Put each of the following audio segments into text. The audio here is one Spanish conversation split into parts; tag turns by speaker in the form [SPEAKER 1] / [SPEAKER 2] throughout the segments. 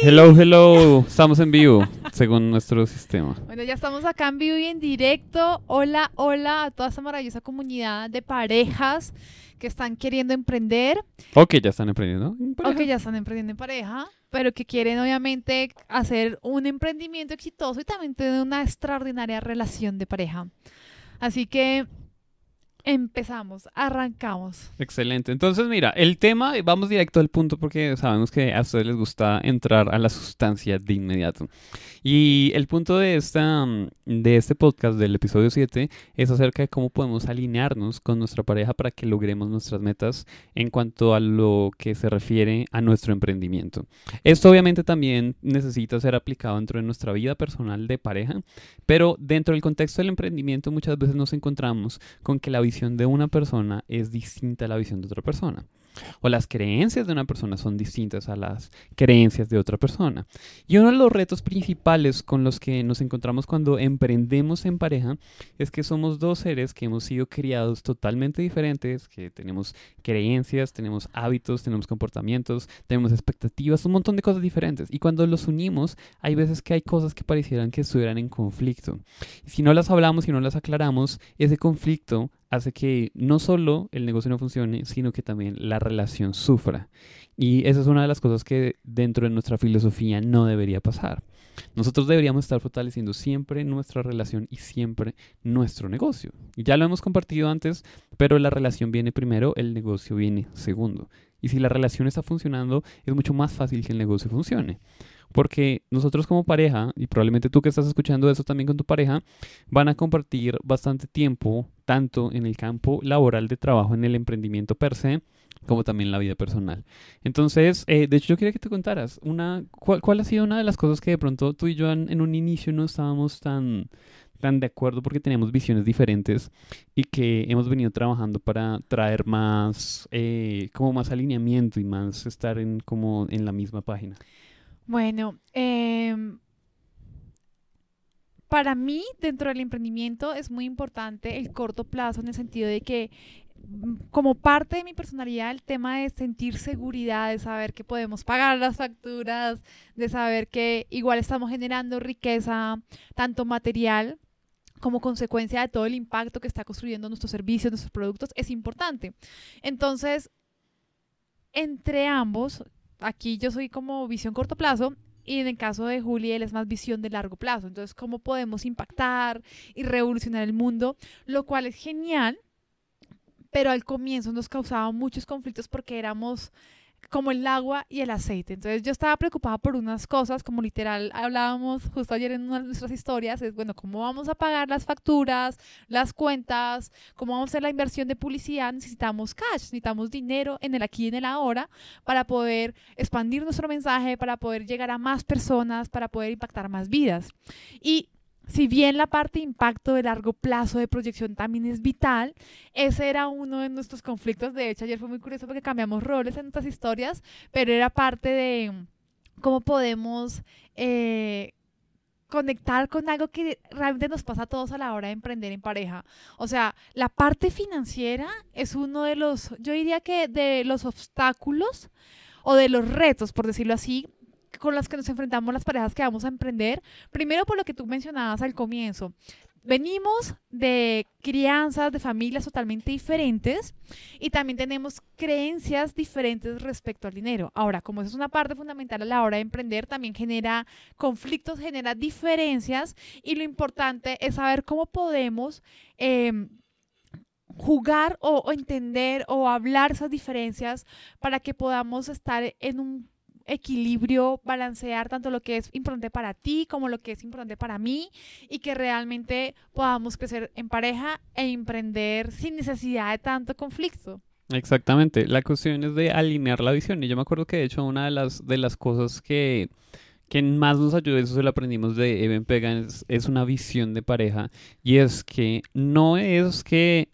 [SPEAKER 1] Hello, hello. Estamos en vivo, según nuestro sistema.
[SPEAKER 2] Bueno, ya estamos acá en vivo y en directo. Hola, hola a toda esta maravillosa comunidad de parejas que están queriendo emprender.
[SPEAKER 1] O que ya están emprendiendo. en
[SPEAKER 2] O que ya están emprendiendo en pareja, pero que quieren obviamente hacer un emprendimiento exitoso y también tener una extraordinaria relación de pareja. Así que empezamos, arrancamos.
[SPEAKER 1] Excelente. Entonces, mira, el tema, vamos directo al punto porque sabemos que a ustedes les gusta entrar a la sustancia de inmediato. Y el punto de, esta, de este podcast, del episodio 7, es acerca de cómo podemos alinearnos con nuestra pareja para que logremos nuestras metas en cuanto a lo que se refiere a nuestro emprendimiento. Esto obviamente también necesita ser aplicado dentro de nuestra vida personal de pareja, pero dentro del contexto del emprendimiento muchas veces nos encontramos con que la visión de una persona es distinta a la visión de otra persona. O las creencias de una persona son distintas a las creencias de otra persona. Y uno de los retos principales con los que nos encontramos cuando emprendemos en pareja es que somos dos seres que hemos sido criados totalmente diferentes, que tenemos creencias, tenemos hábitos, tenemos comportamientos, tenemos expectativas, un montón de cosas diferentes. Y cuando los unimos, hay veces que hay cosas que parecieran que estuvieran en conflicto. Y si no las hablamos y no las aclaramos, ese conflicto hace que no solo el negocio no funcione, sino que también la relación sufra. Y esa es una de las cosas que dentro de nuestra filosofía no debería pasar. Nosotros deberíamos estar fortaleciendo siempre nuestra relación y siempre nuestro negocio. Ya lo hemos compartido antes, pero la relación viene primero, el negocio viene segundo. Y si la relación está funcionando, es mucho más fácil que el negocio funcione. Porque nosotros como pareja, y probablemente tú que estás escuchando eso también con tu pareja, van a compartir bastante tiempo, tanto en el campo laboral de trabajo, en el emprendimiento per se, como también la vida personal. Entonces, eh, de hecho, yo quería que te contaras, una, ¿cuál, cuál ha sido una de las cosas que de pronto tú y yo en, en un inicio no estábamos tan, tan de acuerdo porque teníamos visiones diferentes y que hemos venido trabajando para traer más, eh, como más alineamiento y más estar en, como en la misma página?
[SPEAKER 2] Bueno, em, para mí, dentro del emprendimiento, es muy importante el corto plazo en el sentido de que mm, como parte de mi personalidad, el tema de sentir seguridad, de saber que podemos pagar las facturas, de saber que igual estamos generando riqueza, tanto material como consecuencia de todo el impacto que está construyendo nuestros servicios, nuestros productos, es importante. Entonces, entre ambos, aquí yo soy como visión corto plazo y en el caso de Juli él es más visión de largo plazo. Entonces, cómo podemos impactar y revolucionar el mundo, lo cual es genial, pero al comienzo nos causaba muchos conflictos porque éramos como el agua y el aceite. Entonces yo estaba preocupada por unas cosas, como literal hablábamos justo ayer en una de nuestras historias, es bueno, ¿cómo vamos a pagar las facturas, las cuentas? ¿Cómo vamos a hacer la inversión de publicidad? Necesitamos cash, necesitamos dinero en el aquí y en el ahora para poder expandir nuestro mensaje, para poder llegar a más personas, para poder impactar más vidas. Y si bien la parte de impacto de largo plazo de proyección también es vital, ese era uno de nuestros conflictos. De hecho, ayer fue muy curioso porque cambiamos roles en nuestras historias, pero era parte de cómo podemos eh, conectar con algo que realmente nos pasa a todos a la hora de emprender en pareja. O sea, la parte financiera es uno de los, yo diría que de los obstáculos o de los retos, por decirlo así, con los que nos enfrentamos las parejas que vamos a emprender. Primero por lo que tú mencionabas al comienzo. Venimos de crianzas, de familias totalmente diferentes y también tenemos creencias diferentes respecto al dinero. Ahora, como eso es una parte fundamental a la hora de emprender, también genera conflictos, genera diferencias y lo importante es saber cómo podemos... Eh, jugar o, o entender o hablar esas diferencias para que podamos estar en un equilibrio, balancear tanto lo que es importante para ti como lo que es importante para mí y que realmente podamos crecer en pareja e emprender sin necesidad de tanto conflicto.
[SPEAKER 1] Exactamente, la cuestión es de alinear la visión. Y yo me acuerdo que de hecho una de las, de las cosas que, que más nos ayudó, eso se lo aprendimos de Eben Pegan, es, es una visión de pareja. Y es que no es que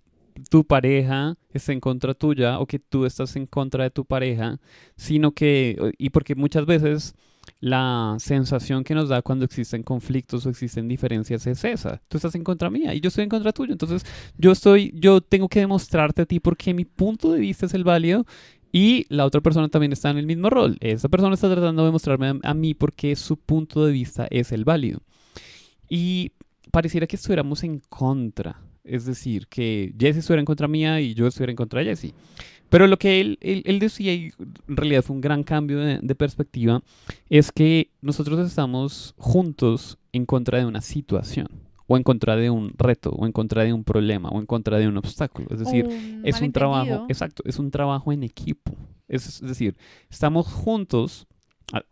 [SPEAKER 1] tu pareja esté en contra tuya o que tú estás en contra de tu pareja, sino que, y porque muchas veces la sensación que nos da cuando existen conflictos o existen diferencias es esa. Tú estás en contra mía y yo estoy en contra tuyo. Entonces, yo estoy, yo tengo que demostrarte a ti porque mi punto de vista es el válido Y la otra persona también está en el mismo rol. Esa persona está tratando de mostrarme a, mí porque su punto de vista es el válido. Y pareciera que estuviéramos en contra. Es decir, que Jesse estuviera en contra mía y yo estuviera en contra de Jesse. Pero lo que él, él, él decía, y en realidad fue un gran cambio de, de perspectiva, es que nosotros estamos juntos en contra de una situación o en contra de un reto, o en contra de un problema, o en contra de un obstáculo. Es decir,
[SPEAKER 2] Un
[SPEAKER 1] es un trabajo, exacto, es un trabajo en equipo. Es, es decir, estamos juntos, a-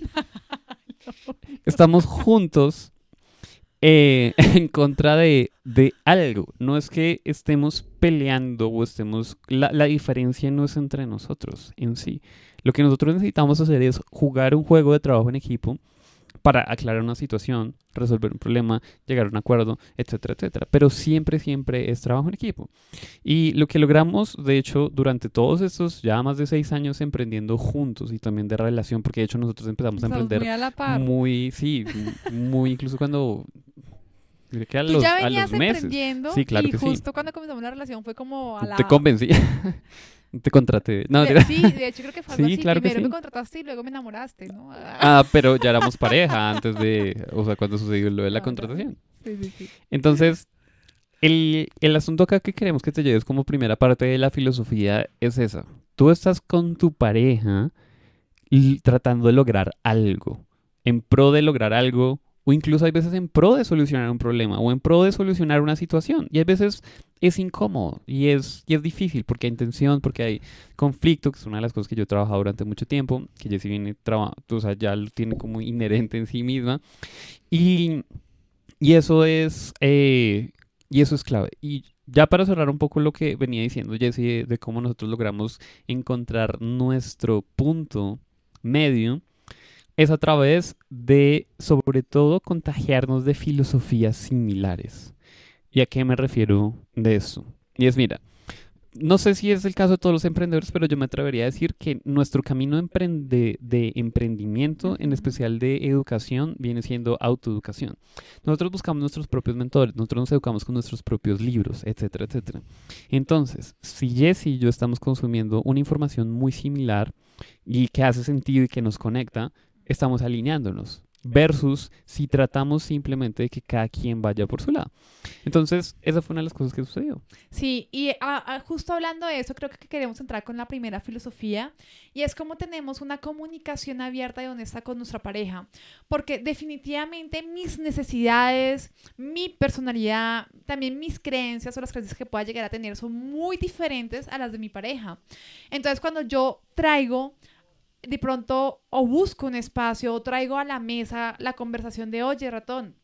[SPEAKER 1] estamos juntos eh, en contra de, de algo. No es que estemos peleando o estemos... La, la diferencia no es entre nosotros en sí. Lo que nosotros necesitamos hacer es jugar un juego de trabajo en equipo para aclarar una situación, resolver un problema, llegar a un acuerdo, etcétera, etcétera. Pero siempre, siempre es trabajo en equipo. Y lo que logramos, de hecho, durante todos estos ya más de seis años emprendiendo juntos y también de relación, porque de hecho nosotros empezamos a
[SPEAKER 2] Estamos
[SPEAKER 1] emprender
[SPEAKER 2] muy a la par.
[SPEAKER 1] muy, sí, muy incluso cuando... que a
[SPEAKER 2] Tú
[SPEAKER 1] los,
[SPEAKER 2] ya
[SPEAKER 1] a
[SPEAKER 2] venías
[SPEAKER 1] los meses.
[SPEAKER 2] emprendiendo
[SPEAKER 1] Sí, claro
[SPEAKER 2] y
[SPEAKER 1] que sí.
[SPEAKER 2] justo cuando comenzamos la relación fue como a la...
[SPEAKER 1] Te convencí. Te contraté. No,
[SPEAKER 2] De- sí, de hecho creo que fue algo
[SPEAKER 1] Sí,
[SPEAKER 2] así.
[SPEAKER 1] claro
[SPEAKER 2] Primero
[SPEAKER 1] sí.
[SPEAKER 2] me contrataste y luego me enamoraste, ¿no?
[SPEAKER 1] Ah, pero ya éramos pareja antes de, o sea, cuando sucedió lo de la
[SPEAKER 2] ya.
[SPEAKER 1] contratación.
[SPEAKER 2] Sí, sí, sí.
[SPEAKER 1] Entonces, el, el asunto acá que queremos que te lleves como primera parte de la filosofía es esa. Tú estás con tu pareja tratando de lograr algo, en pro de lograr algo, o incluso hay veces en pro de solucionar un problema, o en pro de solucionar una situación. Y hay veces es incómodo y es, y es difícil porque hay tensión, porque hay conflicto, que es una de las cosas que yo he trabajado durante mucho tiempo, que Jessie viene traba- o sea, ya lo tiene como inherente en sí misma. Y, y eso es, eh, y eso es clave. Y ya para cerrar un poco lo que venía diciendo Jessie de, de cómo nosotros logramos encontrar nuestro punto medio, es a través de, sobre todo, contagiarnos de filosofías similares. ¿Y a qué me refiero de eso? Y es, mira, no sé si es el caso de todos los emprendedores, pero yo me atrevería a decir que nuestro camino de, emprende- de emprendimiento, en especial de educación, viene siendo autoeducación. Nosotros buscamos nuestros propios mentores, nosotros nos educamos con nuestros propios libros, etcétera, etcétera. Entonces, si Jesse y yo estamos consumiendo una información muy similar y que hace sentido y que nos conecta, estamos alineándonos. Versus si tratamos simplemente de que cada quien vaya por su lado. Entonces, esa fue una de las cosas que sucedió.
[SPEAKER 2] Sí, y ah, ah, justo hablando de eso, creo que queremos entrar con la primera filosofía y es cómo tenemos una comunicación abierta y honesta con nuestra pareja. Porque definitivamente mis necesidades, mi personalidad, también mis creencias o las creencias que pueda llegar a tener son muy diferentes a las de mi pareja. Entonces, cuando yo traigo de pronto o busco un espacio o traigo a la mesa la conversación de, oye, ratón,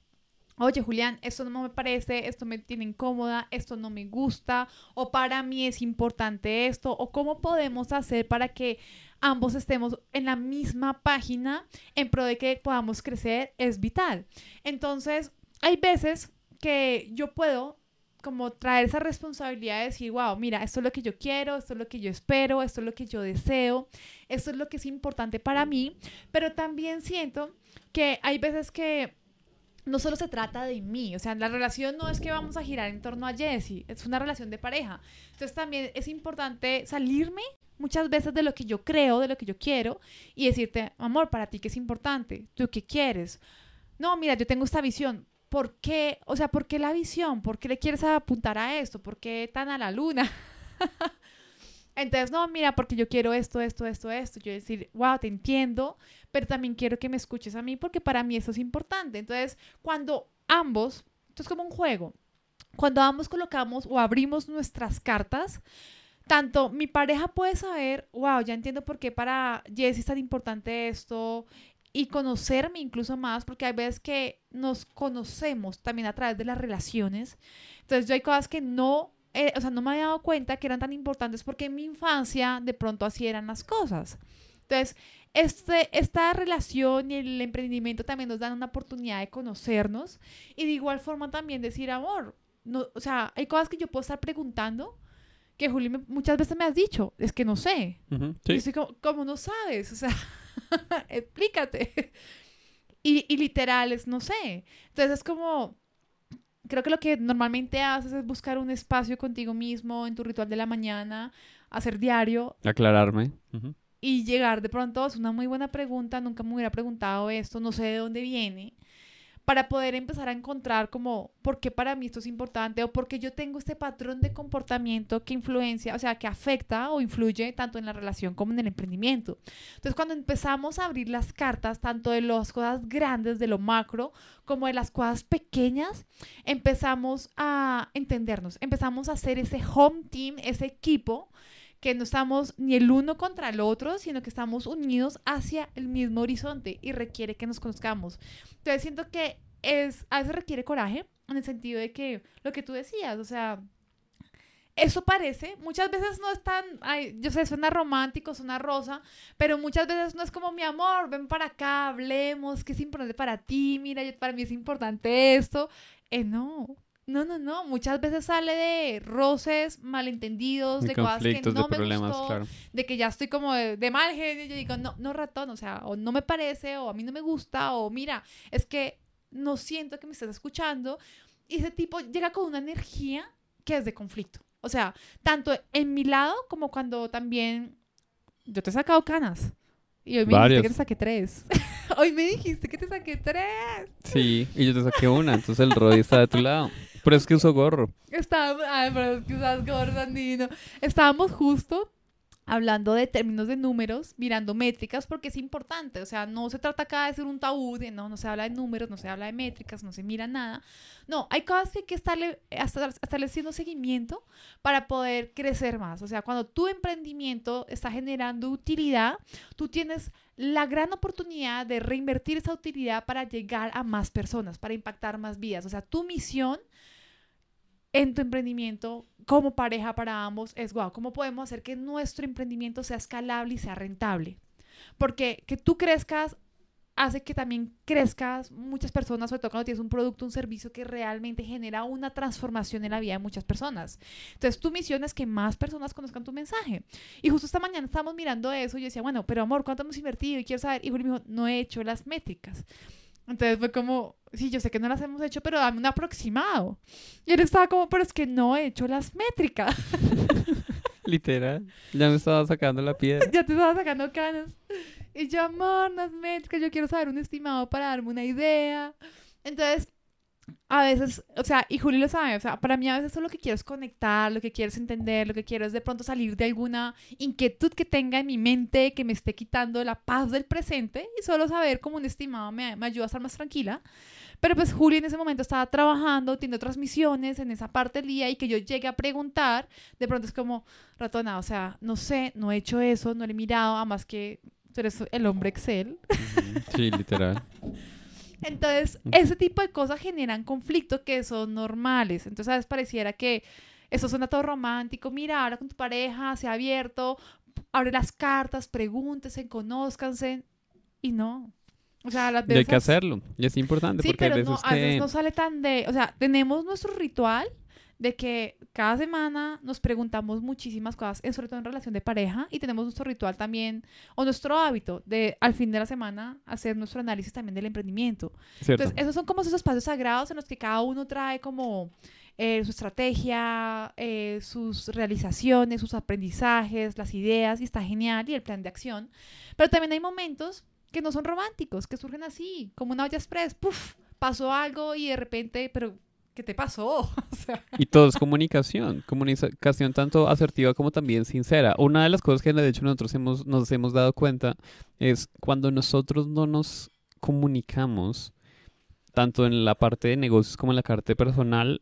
[SPEAKER 2] oye, Julián, esto no me parece, esto me tiene incómoda, esto no me gusta, o para mí es importante esto, o cómo podemos hacer para que ambos estemos en la misma página en pro de que podamos crecer, es vital. Entonces, hay veces que yo puedo como traer esa responsabilidad de decir, wow, mira, esto es lo que yo quiero, esto es lo que yo espero, esto es lo que yo deseo, esto es lo que es importante para mí, pero también siento que hay veces que no solo se trata de mí, o sea, la relación no es que vamos a girar en torno a Jessie, es una relación de pareja. Entonces también es importante salirme muchas veces de lo que yo creo, de lo que yo quiero y decirte, amor, para ti qué es importante, tú qué quieres. No, mira, yo tengo esta visión. ¿Por qué? O sea, ¿por qué la visión? ¿Por qué le quieres apuntar a esto? ¿Por qué tan a la luna? Entonces, no, mira, porque yo quiero esto, esto, esto, esto. Yo decir, wow, te entiendo, pero también quiero que me escuches a mí porque para mí eso es importante. Entonces, cuando ambos, esto es como un juego, cuando ambos colocamos o abrimos nuestras cartas, tanto mi pareja puede saber, wow, ya entiendo por qué para Jess es tan importante esto y conocerme incluso más, porque hay veces que nos conocemos también a través de las relaciones. Entonces, yo hay cosas que no eh, o sea, no me había dado cuenta que eran tan importantes porque en mi infancia de pronto así eran las cosas. Entonces, este, esta relación y el emprendimiento también nos dan una oportunidad de conocernos y de igual forma también decir, amor, no, o sea, hay cosas que yo puedo estar preguntando que Juli me- muchas veces me has dicho, es que no sé.
[SPEAKER 1] Ujú,
[SPEAKER 2] Y
[SPEAKER 1] sí.
[SPEAKER 2] estoy como, ¿cómo no sabes? O sea, explícate. Y, y literal es, no sé. Entonces es como, creo que lo que normalmente haces es buscar un espacio contigo mismo en tu ritual de la mañana, hacer diario
[SPEAKER 1] Aclararme.
[SPEAKER 2] Y llegar de pronto, es una muy buena pregunta, nunca me hubiera preguntado esto, no sé de dónde viene, para poder empezar a encontrar como por qué para mí esto es importante o por qué yo tengo este patrón de comportamiento que influencia, o sea, que afecta o influye tanto en la relación como en el emprendimiento. Entonces, cuando empezamos a abrir las cartas, tanto de las cosas grandes, de lo macro, como de las cosas pequeñas, empezamos a entendernos, empezamos a hacer ese home team, ese equipo que no estamos ni el uno contra el otro, sino que estamos unidos hacia el mismo horizonte y requiere que nos conozcamos. Entonces siento que es, a veces requiere coraje, en el sentido de que lo que tú decías, o sea, eso parece, muchas veces no es tan, ay, yo sé, suena romántico, suena rosa, pero muchas veces no es como mi amor, ven para acá, hablemos, qué es importante para ti, mira, yo- para mí es importante esto. Eh, no, no, no, no, muchas veces sale de roces, malentendidos,
[SPEAKER 1] De
[SPEAKER 2] de cosas que
[SPEAKER 1] conflictos,
[SPEAKER 2] no
[SPEAKER 1] de
[SPEAKER 2] me
[SPEAKER 1] problemas,
[SPEAKER 2] gustó,
[SPEAKER 1] claro.
[SPEAKER 2] de que ya estoy como de, de mal genio, y yo digo, no, no ratón, o sea, o no me parece, o a mí no me gusta, o mira, es que no siento que me estés escuchando. Y ese tipo llega con una energía que es de conflicto. O sea, tanto en mi lado como cuando también yo te he sacado canas. Y hoy me dijiste que te saqué tres. hoy me dijiste que te saqué tres.
[SPEAKER 1] Sí, y yo te saqué una, entonces el Roddy está de tu lado. Pero es que uso gorro.
[SPEAKER 2] Estábamos, ay, pero es que usas gorro. Estábamos justo hablando de términos de números, mirando métricas, porque es importante. O sea, no se trata acá de ser un tabú, de no, no se habla de números, no se habla de métricas, no se mira nada. No, hay cosas que hay que estarle, hasta- estableciendo seguimiento para poder crecer más. O sea, cuando tu emprendimiento está generando utilidad, tú tienes la gran oportunidad de reinvertir esa utilidad para llegar a más personas, para impactar más vidas. O sea, tu misión en tu emprendimiento como pareja para ambos es, wow, ¿cómo podemos hacer que nuestro emprendimiento sea escalable y sea rentable? Porque que tú crezcas hace que también crezcas muchas personas, sobre todo cuando tienes un producto, un servicio que realmente genera una transformación en la vida de muchas personas. Entonces, tu misión es que más personas conozcan tu mensaje. Y justo esta mañana estábamos mirando eso y yo decía, bueno, pero amor, ¿cuánto hemos invertido? Y quiero saber. Y Juli me dijo, no he hecho las métricas. Entonces fue como, sí, yo sé que no las hemos hecho, pero dame un aproximado. Y él estaba como, pero es que no he hecho las métricas.
[SPEAKER 1] Literal. Ya me estaba sacando la piedra.
[SPEAKER 2] ya te estaba sacando canas. Y yo, amor, las métricas, yo quiero saber un estimado para darme una idea. Entonces, a veces, o sea, y Juli lo sabe, o sea, para mí a veces solo lo que quiero es conectar, lo que quiero es entender, lo que quiero es de pronto salir de alguna inquietud que tenga en mi mente que me esté quitando la paz del presente y solo saber como un estimado me, me ayuda a estar más tranquila. Pero pues Juli en ese momento estaba trabajando, tiene otras misiones en esa parte del día y que yo llegue a preguntar, de pronto es como, ratona, o sea, no sé, no he hecho eso, no le he mirado, además que tú eres el hombre Excel.
[SPEAKER 1] Sí, literal.
[SPEAKER 2] Entonces, ese tipo de cosas generan conflictos que son normales. Entonces, a veces pareciera que eso suena todo romántico. Mira, habla con tu pareja, sea abierto, abre las cartas, pregúntense, conózcanse. Y no. O sea, las
[SPEAKER 1] Y hay
[SPEAKER 2] veces...
[SPEAKER 1] que hacerlo. Y es importante
[SPEAKER 2] Sí,
[SPEAKER 1] porque
[SPEAKER 2] pero
[SPEAKER 1] veces
[SPEAKER 2] no, a veces no sale tan de... O sea, tenemos nuestro ritual de que cada semana nos preguntamos muchísimas cosas, sobre todo en relación de pareja, y tenemos nuestro ritual también, o nuestro hábito de al fin de la semana hacer nuestro análisis también del emprendimiento.
[SPEAKER 1] Cierto.
[SPEAKER 2] Entonces, esos son como esos espacios sagrados en los que cada uno trae como eh, su estrategia, eh, sus realizaciones, sus aprendizajes, las ideas, y está genial, y el plan de acción. Pero también hay momentos que no son románticos, que surgen así, como una olla express, ¡puf! Pasó algo y de repente, pero ¿qué te pasó? o sea,
[SPEAKER 1] Y todo es comunicación, comunicación tanto asertiva como también sincera. Una de las cosas que de hecho nosotros hemos, nos hemos dado cuenta es cuando nosotros no nos comunicamos, tanto en la parte de negocios como en la parte personal,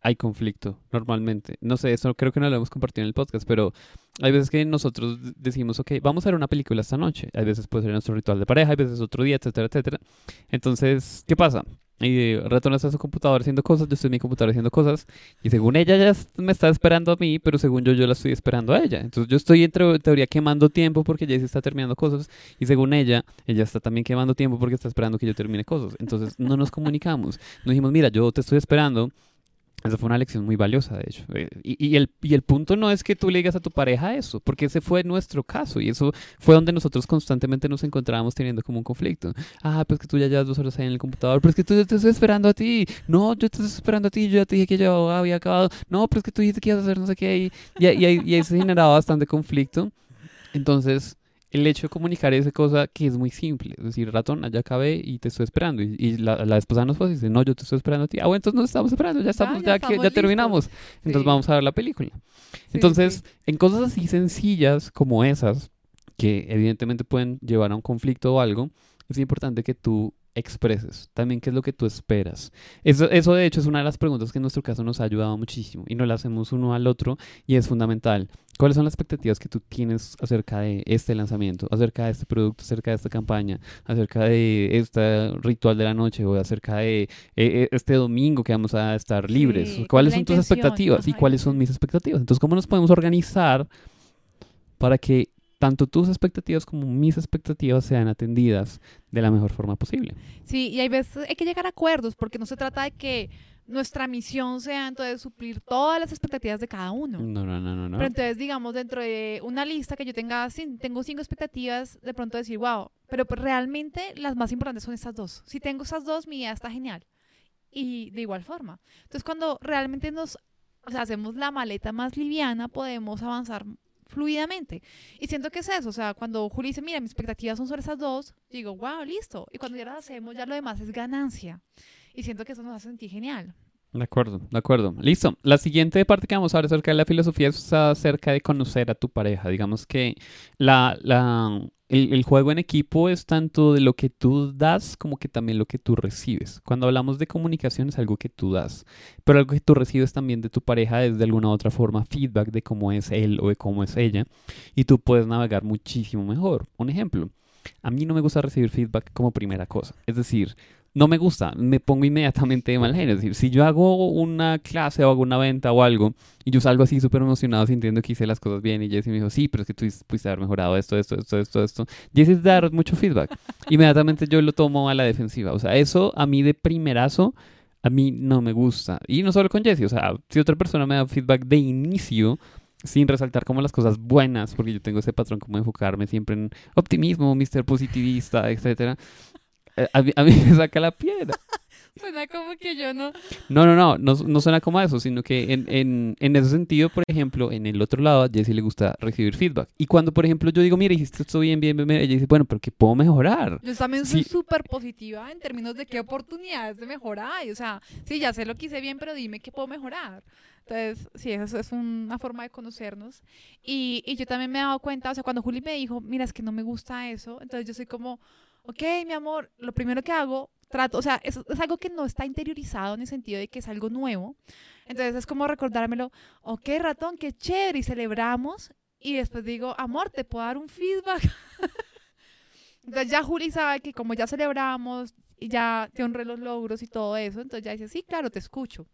[SPEAKER 1] hay conflicto normalmente. No sé, eso creo que no lo hemos compartido en el podcast, pero hay veces que nosotros decimos, ok, vamos a ver una película esta noche. Hay veces puede ser nuestro ritual de pareja, hay veces otro día, etcétera, etcétera. Entonces, ¿qué pasa? Y está en su computadora haciendo cosas, yo estoy en mi computadora haciendo cosas, y según ella ya me está esperando a mí, pero según yo, yo la estoy esperando a ella. Entonces yo estoy en teo- teoría quemando tiempo porque Jaycee está terminando cosas, y según ella, ella está también quemando tiempo porque está esperando que yo termine cosas. Entonces no nos comunicamos. No dijimos, mira, yo te estoy esperando, Esa fue una lección muy valiosa, de hecho. Eh, Y, y el, y el punto no es que tú le digas a tu pareja eso, porque ese fue nuestro caso y eso fue donde nosotros constantemente nos encontrábamos teniendo como un conflicto. Ah, pues que tú ya llevas dos horas ahí en el computador, pero es que tú yo te estoy esperando a ti. No, yo te estoy esperando a ti, yo ya te dije que yo había acabado. No, pero es que tú dijiste que ibas a hacer no sé qué y, y, y y ahí se generaba bastante conflicto. Entonces, el hecho de comunicar esa cosa que es muy simple, es decir, ratón, ya acabé y te estoy esperando. Y, y la, la esposa nos fue y dice, no, yo te estoy esperando a ti. Ah, bueno, entonces nos estamos esperando, ya estamos,
[SPEAKER 2] ya
[SPEAKER 1] ya, que-
[SPEAKER 2] estamos
[SPEAKER 1] ya
[SPEAKER 2] listos.
[SPEAKER 1] terminamos. Entonces vamos a ver la película.
[SPEAKER 2] Sí,
[SPEAKER 1] Entonces,
[SPEAKER 2] sí.
[SPEAKER 1] en cosas así sencillas como esas, que evidentemente pueden llevar a un conflicto o algo, es importante que tú expreses también qué es lo que tú esperas. Eso, eso de hecho es una de las preguntas que en nuestro caso nos ha ayudado muchísimo y nos la hacemos uno al otro y es fundamental. ¿Cuáles son las expectativas que tú tienes acerca de este lanzamiento, acerca de este producto, acerca de esta campaña, acerca de este ritual de la noche o acerca de eh, eh, este domingo que vamos a estar libres?
[SPEAKER 2] Sí,
[SPEAKER 1] ¿Cuáles son tus expectativas y cuáles son mis expectativas? Entonces, ¿cómo nos podemos organizar para que tanto tus expectativas como mis expectativas sean atendidas de la mejor forma posible?
[SPEAKER 2] Sí, y hay veces hay que llegar a acuerdos porque no se trata de que nuestra misión sea entonces suplir todas las expectativas de cada uno.
[SPEAKER 1] No, no, no, no, no.
[SPEAKER 2] Pero entonces, digamos, dentro de una lista que yo tenga, tengo cinco expectativas, de pronto decir, wow, pero pues realmente las más importantes son estas dos. Si tengo estas dos, mi vida está genial. Y de igual forma. Entonces, cuando realmente nos o sea, hacemos la maleta más liviana, podemos avanzar fluidamente. Y siento que es eso, o sea, cuando Juli dice, mira, mis expectativas son sobre esas dos, digo, wow, listo. Y cuando ya las hacemos, ya lo demás es ganancia. Y siento que eso nos hace sentir genial.
[SPEAKER 1] De acuerdo, de acuerdo. Listo. La siguiente parte que vamos a hablar acerca de la filosofía es acerca de conocer a tu pareja. Digamos que la, la, el, el juego en equipo es tanto de lo que tú das como que también lo que tú recibes. Cuando hablamos de comunicación es algo que tú das, pero algo que tú recibes también de tu pareja es de alguna u otra forma feedback de cómo es él o de cómo es ella y tú puedes navegar muchísimo mejor. Un ejemplo, a mí no me gusta recibir feedback como primera cosa. Es decir, no me gusta, me pongo inmediatamente de mal genio. Es decir, si yo hago una clase o hago una venta o algo y yo salgo así súper emocionado sintiendo que hice las cosas bien y Jessy me dijo, sí, pero es que tú pudiste haber mejorado esto, esto, esto, esto, esto. Jessy es dar mucho feedback. Inmediatamente yo lo tomo a la defensiva. O sea, eso a mí de primerazo, a mí no me gusta. Y no solo con Jessy, o sea, si otra persona me da feedback de inicio, sin resaltar como las cosas buenas, porque yo tengo ese patrón como enfocarme siempre en optimismo, mister positivista, etcétera. Eh, A mí, a mí me saca la piedra.
[SPEAKER 2] Suena como que yo no.
[SPEAKER 1] No, no, no, no, no suena como a eso, sino que en, en, en ese sentido, por ejemplo, en el otro lado, a Jessie le gusta recibir feedback. Y cuando, por ejemplo, yo digo, mira, hiciste esto bien, bien, bien, bien", ella dice, bueno, pero ¿qué puedo mejorar?
[SPEAKER 2] Yo también soy
[SPEAKER 1] Sí.
[SPEAKER 2] súper positiva en términos de qué oportunidades de mejorar hay. O sea, sí, ya sé lo que hice bien, pero dime qué puedo mejorar. Entonces, sí, eso es una forma de conocernos. Y, y yo también me he dado cuenta, o sea, cuando Juli me dijo, mira, es que no me gusta eso, entonces yo soy como, ok, mi amor, lo primero que hago, trato, o sea, es, es algo que no está interiorizado en el sentido de que es algo nuevo. Entonces es como recordármelo, ok, ratón, qué chévere, y celebramos. Y después digo, amor, ¿te puedo dar un feedback? Entonces ya Juli sabe que como ya celebramos y ya te honré los logros y todo eso, entonces ya dice, sí, claro, te escucho.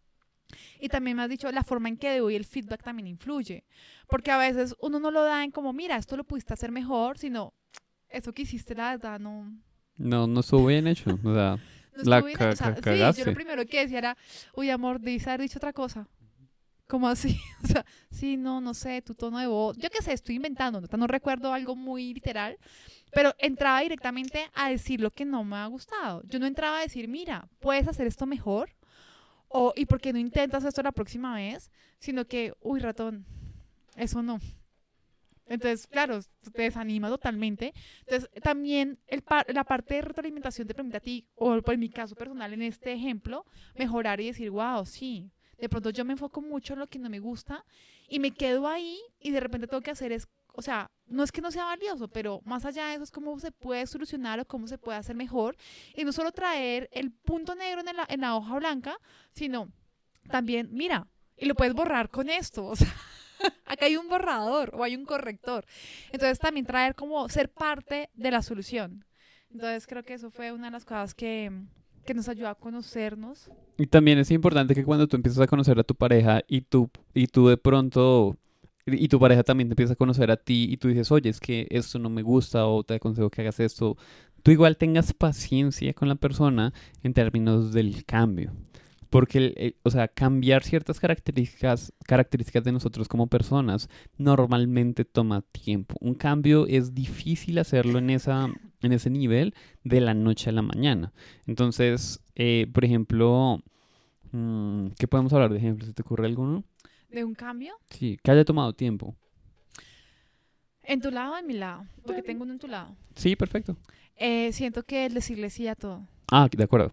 [SPEAKER 2] Y también me has dicho la forma en que doy el feedback también influye. Porque a veces uno no lo da en como, mira, esto lo pudiste hacer mejor, sino, eso que hiciste, la verdad, no,
[SPEAKER 1] No, no estuvo bien hecho. O sea,
[SPEAKER 2] no
[SPEAKER 1] La
[SPEAKER 2] bien. O sea, sí, yo lo primero que decía era, uy, amor, debiste haber dicho otra cosa. ¿Cómo así? O sea, sí, no, no sé, tu tono de voz. Yo qué sé, estoy inventando, no, no recuerdo algo muy literal, pero entraba directamente a decir lo que no me ha gustado. Yo no entraba a decir, mira, puedes hacer esto mejor, o ¿y por qué no intentas esto la próxima vez? Sino que, uy, ratón, eso no. Entonces, claro, te desanima totalmente. Entonces, también el par- la parte de retroalimentación te permite a ti, o por mi caso personal en este ejemplo, mejorar y decir, wow, sí. De pronto yo me enfoco mucho en lo que no me gusta y me quedo ahí y de repente tengo que hacer es, o sea, no es que no sea valioso, pero más allá de eso es cómo se puede solucionar o cómo se puede hacer mejor. Y no solo traer el punto negro en la, en la hoja blanca, sino también, mira, y lo puedes borrar con esto. O sea, acá hay un borrador o hay un corrector. Entonces también traer como ser parte de la solución. Entonces creo que eso fue una de las cosas que, que nos ayudó a conocernos.
[SPEAKER 1] Y también es importante que cuando tú empiezas a conocer a tu pareja y tú, y tú de pronto, y tu pareja también te empieza a conocer a ti y tú dices, oye, es que esto no me gusta o te aconsejo que hagas esto, tú igual tengas paciencia con la persona en términos del cambio. Porque, el- el- o sea, cambiar ciertas características, características de nosotros como personas normalmente toma tiempo. Un cambio es difícil hacerlo en, esa, en ese nivel de la noche a la mañana. Entonces, eh, por ejemplo, mm, ¿qué podemos hablar de ejemplos? ¿Se te ocurre alguno?
[SPEAKER 2] ¿De un cambio?
[SPEAKER 1] Sí, que haya tomado tiempo.
[SPEAKER 2] ¿En tu lado o en mi lado? Porque tengo uno en tu lado.
[SPEAKER 1] Sí, perfecto.
[SPEAKER 2] Eh, siento que el decirle sí a todo.
[SPEAKER 1] Ah, de acuerdo.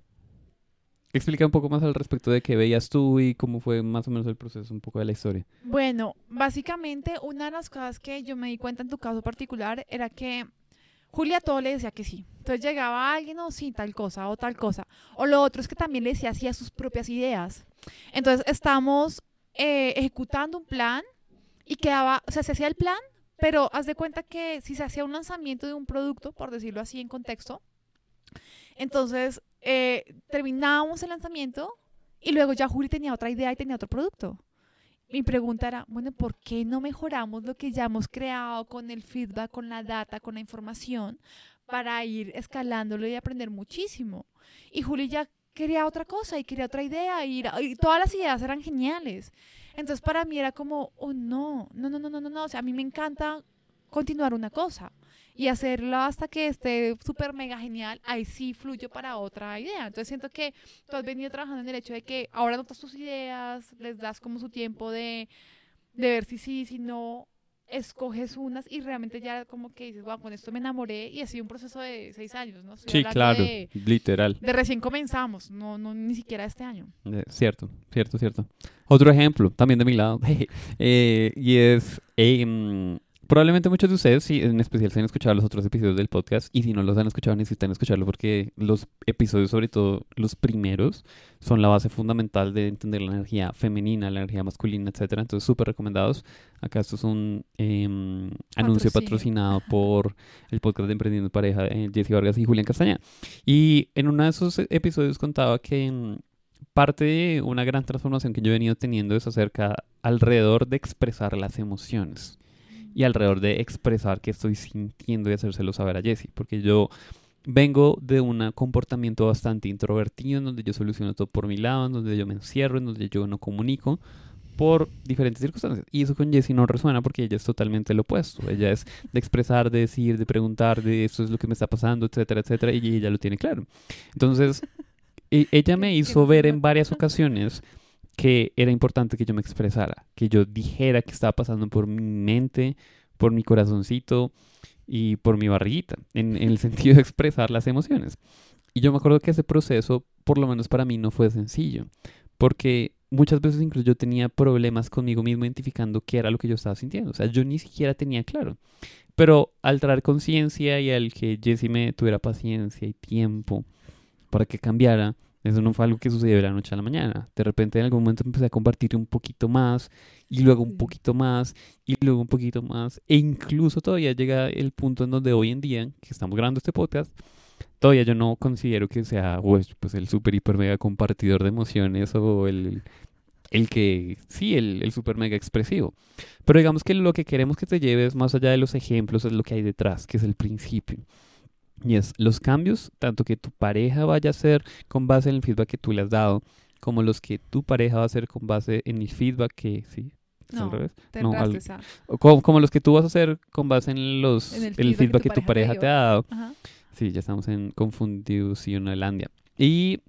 [SPEAKER 1] Explica un poco más al respecto de qué veías tú y cómo fue más o menos el proceso, un poco de la historia.
[SPEAKER 2] Bueno, básicamente una de las cosas que yo me di cuenta en tu caso particular era que Julia todo le decía que sí. Entonces llegaba alguien, o sí, tal cosa o tal cosa. O lo otro es que también le decía sí sus propias ideas. Entonces estamos eh, ejecutando un plan y quedaba, o sea, se hacía el plan, pero haz de cuenta que si se hacía un lanzamiento de un producto, por decirlo así en contexto, entonces eh, terminábamos el lanzamiento y luego ya Juli tenía otra idea y tenía otro producto. Mi pregunta era, bueno, ¿por qué no mejoramos lo que ya hemos creado con el feedback, con la data, con la información, para ir escalándolo y aprender muchísimo? Y Juli ya quería otra cosa y quería otra idea y, y todas las ideas eran geniales. Entonces para mí era como, oh no, no, no, no, no, no. O sea, a mí me encanta continuar una cosa y hacerlo hasta que esté súper mega genial, ahí sí fluyo para otra idea. Entonces siento que tú has venido trabajando en el hecho de que ahora notas tus ideas, les das como su tiempo de, de ver si sí, si no, escoges unas y realmente ya como que dices, wow, con esto me enamoré y ha sido un proceso de seis años, ¿no? Estoy
[SPEAKER 1] Sí, claro,
[SPEAKER 2] De,
[SPEAKER 1] literal.
[SPEAKER 2] de recién comenzamos, no, no ni siquiera este año.
[SPEAKER 1] Eh, cierto, cierto, cierto. Otro ejemplo, también de mi lado, eh, y es, eh, mm, probablemente muchos de ustedes, sí, en especial, se han escuchado los otros episodios del podcast, y si no los han escuchado, necesitan escucharlo porque los episodios, sobre todo los primeros, son la base fundamental de entender la energía femenina, la energía masculina, etcétera. Entonces, súper recomendados. Acá esto es un em, anuncio patrocinado por el podcast de Emprendiendo en Pareja de Jessy Vargas y Julián Castaña. Y en uno de esos episodios contaba que mm, parte de una gran transformación que yo he venido teniendo es acerca alrededor de expresar las emociones y alrededor de expresar que estoy sintiendo y hacérselo saber a Jessie, porque yo vengo de un comportamiento bastante introvertido, en donde yo soluciono todo por mi lado, en donde yo me encierro, en donde yo no comunico por diferentes circunstancias. Y eso con Jessie no resuena porque ella es totalmente lo opuesto. Ella es de expresar, de decir, de preguntar, de esto es lo que me está pasando, etcétera, etcétera, y ella lo tiene claro. Entonces, e- ella me
[SPEAKER 2] Qué- qué
[SPEAKER 1] hizo ver en varias ocasiones que era importante que yo me expresara, que yo dijera que estaba pasando por mi mente, por mi corazoncito y por mi barriguita, en, el sentido de expresar las emociones. Y yo me acuerdo que ese proceso, por lo menos para mí, no fue sencillo, porque muchas veces incluso yo tenía problemas conmigo mismo identificando qué era lo que yo estaba sintiendo. O sea, yo ni siquiera tenía claro. Pero al traer conciencia y al que Jesse me tuviera paciencia y tiempo para que cambiara, eso no fue algo que sucedió de la noche a la mañana. De repente en algún momento empecé a compartir un poquito más y luego un poquito más y luego un poquito más. E incluso todavía llega el punto en donde hoy en día, que estamos grabando este podcast, todavía yo no considero que sea pues, pues, el super hiper mega compartidor de emociones o el, el que, sí, el, el super mega expresivo. Pero digamos que lo que queremos que te lleves más allá de los ejemplos es lo que hay detrás, que es el principio. Y es los cambios, tanto que tu pareja vaya a hacer con base en el feedback que tú le has dado, como los que tu pareja va a hacer con base en el feedback que, sí, es al
[SPEAKER 2] No,
[SPEAKER 1] revés. No, al- como, como los que tú vas a hacer con base en los
[SPEAKER 2] En el
[SPEAKER 1] el feedback,
[SPEAKER 2] que
[SPEAKER 1] que
[SPEAKER 2] tu
[SPEAKER 1] tu
[SPEAKER 2] pareja
[SPEAKER 1] pareja
[SPEAKER 2] te
[SPEAKER 1] te ha dado.
[SPEAKER 2] Ajá.
[SPEAKER 1] Sí, ya estamos en Confundicionalandia. Y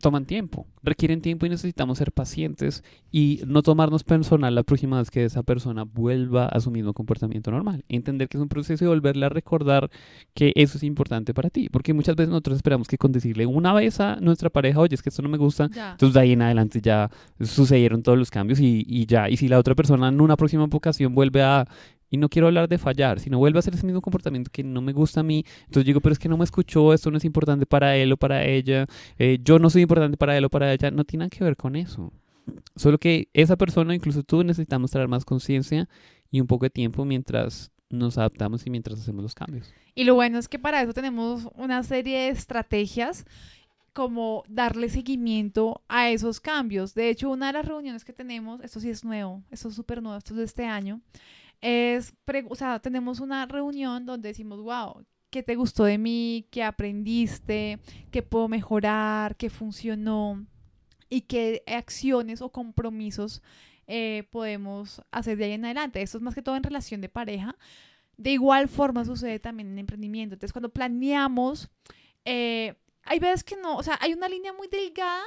[SPEAKER 1] toman tiempo, requieren tiempo y necesitamos ser pacientes y no tomarnos personal la próxima vez que esa persona vuelva a su mismo comportamiento normal. Entender que es un proceso y volverle a recordar que eso es importante para ti. Porque muchas veces nosotros esperamos que con decirle una vez a nuestra pareja, oye, es que esto no me gusta,
[SPEAKER 2] Ya.
[SPEAKER 1] entonces de ahí en adelante ya sucedieron todos los cambios y, y ya. Y si la otra persona en una próxima ocasión vuelve a... Y no quiero hablar de fallar, sino vuelve a hacer ese mismo comportamiento que no me gusta a mí. Entonces digo, pero es que no me escuchó, esto no es importante para él o para ella, eh, yo no soy importante para él o para ella. No tiene nada que ver con eso. Solo que esa persona, incluso tú, necesitamos traer más conciencia y un poco de tiempo mientras nos adaptamos y mientras hacemos los cambios.
[SPEAKER 2] Y lo bueno es que para eso tenemos una serie de estrategias como darle seguimiento a esos cambios. De hecho, una de las reuniones que tenemos, esto sí es nuevo, esto es súper nuevo, esto es de este año, es, o sea, tenemos una reunión donde decimos, wow, ¿qué te gustó de mí? ¿Qué aprendiste? ¿Qué puedo mejorar? ¿Qué funcionó? y qué acciones o compromisos eh, podemos hacer de ahí en adelante. Esto es más que todo en relación de pareja. De igual forma sucede también en emprendimiento. Entonces, cuando planeamos, eh, hay veces que no, o sea, hay una línea muy delgada,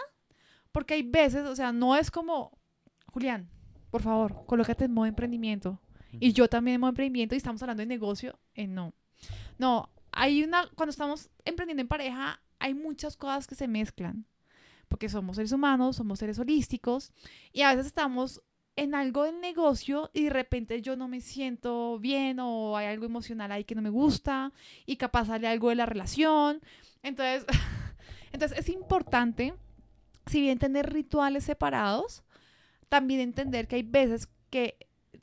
[SPEAKER 2] porque hay veces, o sea, no es como, Julián, por favor, colócate en modo emprendimiento. Y yo también modo emprendimiento y estamos hablando de negocio. Eh, no. No, hay una, cuando estamos emprendiendo en pareja, hay muchas cosas que se mezclan. Porque somos seres humanos, somos seres holísticos y a veces estamos en algo del negocio y de repente yo no me siento bien o hay algo emocional ahí que no me gusta y capaz sale algo de la relación. Entonces, entonces es importante, si bien tener rituales separados, también entender que hay veces que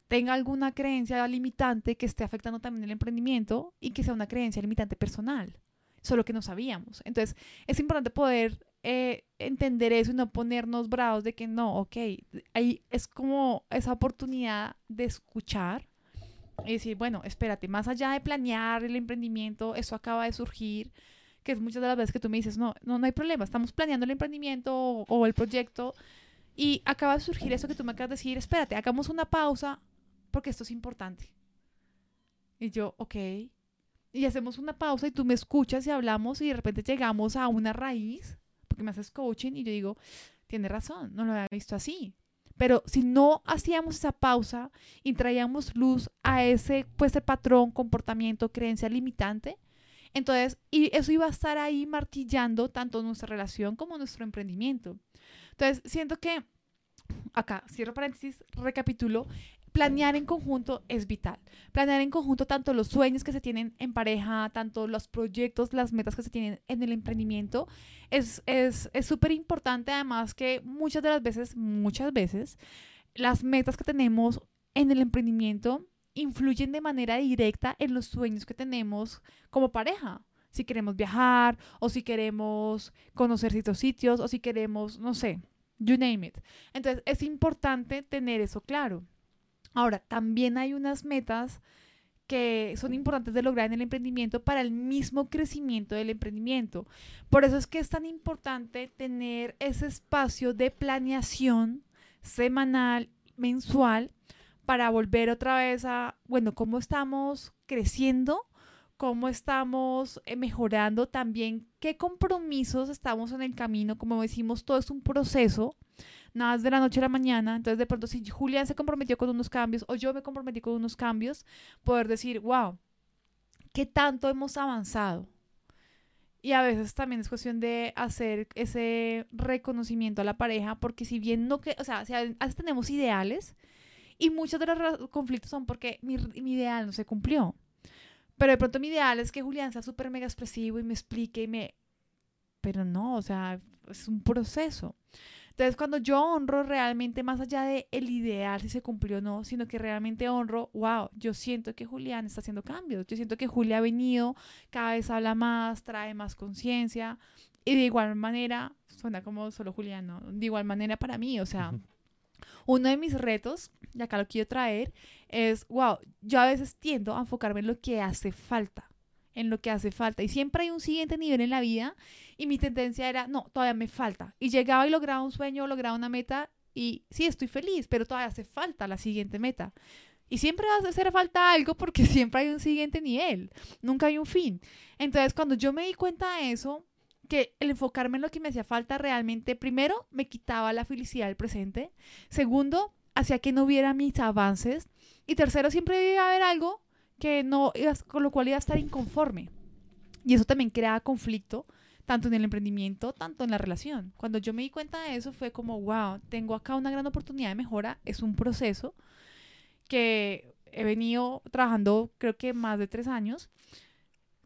[SPEAKER 2] tenga alguna creencia limitante que esté afectando también el emprendimiento y que sea una creencia limitante personal, solo que no sabíamos. Entonces, es importante poder eh, entender eso y no ponernos bravos de que no, ok, ahí es como esa oportunidad de escuchar y decir, bueno, espérate, más allá de planear el emprendimiento, eso acaba de surgir, que es muchas de las veces que tú me dices, no, no, no hay problema, estamos planeando el emprendimiento o, o el proyecto y acaba de surgir eso que tú me acabas de decir, espérate, hagamos una pausa, porque esto es importante. Y yo, ok. Y hacemos una pausa y tú me escuchas y hablamos y de repente llegamos a una raíz, porque me haces coaching y yo digo, tiene razón, no lo había visto así. Pero si no hacíamos esa pausa y traíamos luz a ese, pues, el patrón, comportamiento, creencia limitante, entonces, y eso iba a estar ahí martillando tanto nuestra relación como nuestro emprendimiento. Entonces, siento que, acá, cierro paréntesis, recapitulo, planear en conjunto es vital. Planear en conjunto tanto los sueños que se tienen en pareja, tanto los proyectos, las metas que se tienen en el emprendimiento, es súper es, importante además que muchas de las veces, muchas veces, las metas que tenemos en el emprendimiento influyen de manera directa en los sueños que tenemos como pareja. Si queremos viajar o si queremos conocer ciertos sitios o si queremos, no sé, you name it. Entonces es importante tener eso claro. Ahora, también hay unas metas que son importantes de lograr en el emprendimiento para el mismo crecimiento del emprendimiento. Por eso es que es tan importante tener ese espacio de planeación semanal, mensual, para volver otra vez a, bueno, cómo estamos creciendo, cómo estamos eh, mejorando también, qué compromisos estamos en el camino, como decimos, todo es un proceso nada es de la noche a la mañana. Entonces, de pronto, si Julián se comprometió con unos cambios o yo me comprometí con unos cambios, poder decir, wow, ¿qué tanto hemos avanzado? Y a veces también es cuestión de hacer ese reconocimiento a la pareja, porque si bien no que, o sea, si a veces tenemos ideales y muchos de los conflictos son porque mi, mi ideal no se cumplió. Pero de pronto mi ideal es que Julián sea súper mega expresivo y me explique y me... Pero no, o sea, es un proceso. Entonces, cuando yo honro realmente, más allá de el ideal, si se cumplió o no, sino que realmente honro, wow, yo siento que Julián está haciendo cambios. Yo siento que Julia ha venido, cada vez habla más, trae más conciencia. Y de igual manera, suena como solo Julián, ¿no? De igual manera para mí, o sea, uno de mis retos, y acá lo quiero traer, es, wow, yo a veces tiendo a enfocarme en lo que hace falta en lo que hace falta. Y siempre hay un siguiente nivel en la vida y mi tendencia era, no, todavía me falta. Y llegaba y lograba un sueño, lograba una meta y sí, estoy feliz, pero todavía hace falta la siguiente meta. Y siempre va a hacer falta algo porque siempre hay un siguiente nivel, nunca hay un fin. Entonces, cuando yo me di cuenta de eso, que el enfocarme en lo que me hacía falta realmente, primero, me quitaba la felicidad del presente. Segundo, hacía que no hubiera mis avances. Y tercero, siempre iba a haber algo que no, con lo cual iba a estar inconforme. Y eso también crea conflicto, tanto en el emprendimiento, tanto en la relación. Cuando yo me di cuenta de eso fue como, wow, tengo acá una gran oportunidad de mejora, es un proceso que he venido trabajando creo que más de tres años,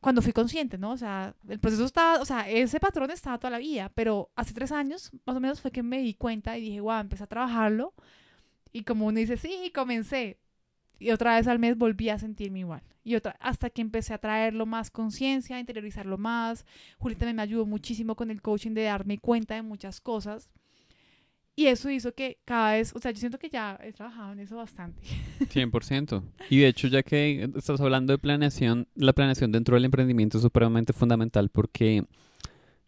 [SPEAKER 2] cuando fui consciente, ¿no? O sea, el proceso estaba, o sea, ese patrón estaba toda la vida, pero hace tres años más o menos fue que me di cuenta y dije, wow, empecé a trabajarlo. Y como uno dice, sí, comencé, y otra vez al mes volví a sentirme igual. Y otra, hasta que empecé a traerlo más conciencia, a interiorizarlo más. Juli también me ayudó muchísimo con el coaching de darme cuenta de muchas cosas. Y eso hizo que cada vez, o sea, yo siento que ya he trabajado en eso bastante.
[SPEAKER 1] 100%. Y de hecho, ya que estás hablando de planeación, la planeación dentro del emprendimiento es supremamente fundamental porque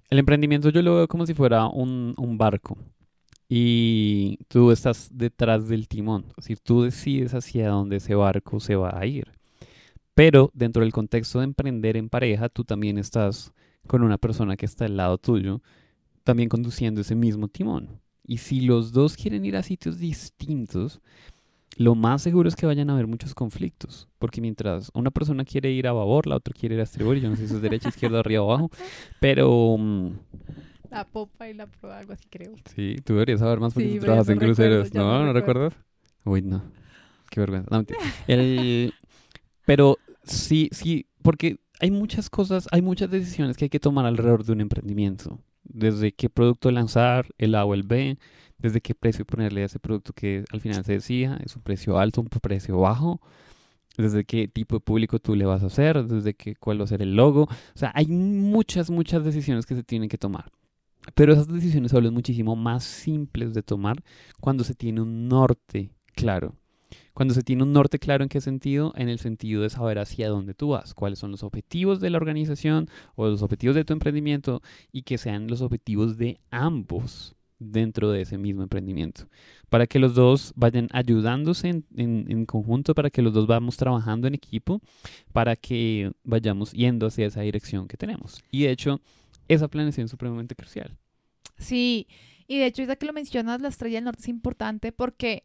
[SPEAKER 1] el emprendimiento yo lo veo como si fuera un, un barco. Y tú estás detrás del timón. Es decir, tú decides hacia dónde ese barco se va a ir. Pero dentro del contexto de emprender en pareja, tú también estás con una persona que está al lado tuyo, también conduciendo ese mismo timón. Y si los dos quieren ir a sitios distintos, lo más seguro es que vayan a haber muchos conflictos. Porque mientras una persona quiere ir a babor, la otra quiere ir a estribor, yo no sé si es derecha, izquierda, arriba o abajo, pero...
[SPEAKER 2] La popa y la proa, algo así creo.
[SPEAKER 1] Sí, tú deberías saber más porque tú trabajas en cruceros. no, no, recuerdas. Uy, no. Qué vergüenza. No, el... Pero sí, sí, porque hay muchas cosas, hay muchas decisiones que hay que tomar alrededor de un emprendimiento. Desde qué producto lanzar, el A o el B, desde qué precio ponerle a ese producto que al final se decía, es un precio alto, un precio bajo, desde qué tipo de público tú le vas a hacer, desde qué, cuál va a ser el logo. O sea, hay muchas, muchas decisiones que se tienen que tomar. Pero esas decisiones se vuelven muchísimo más simples de tomar cuando se tiene un norte claro. Cuando se tiene un norte claro en qué sentido, en el sentido de saber hacia dónde tú vas, cuáles son los objetivos de la organización o los objetivos de tu emprendimiento y que sean los objetivos de ambos dentro de ese mismo emprendimiento. Para que los dos vayan ayudándose en, conjunto, para que los dos vamos trabajando en equipo, para que vayamos yendo hacia esa dirección que tenemos. Y de hecho, esa planeación es supremamente crucial.
[SPEAKER 2] Sí, y de hecho, ya que lo mencionas, la estrella del norte es importante porque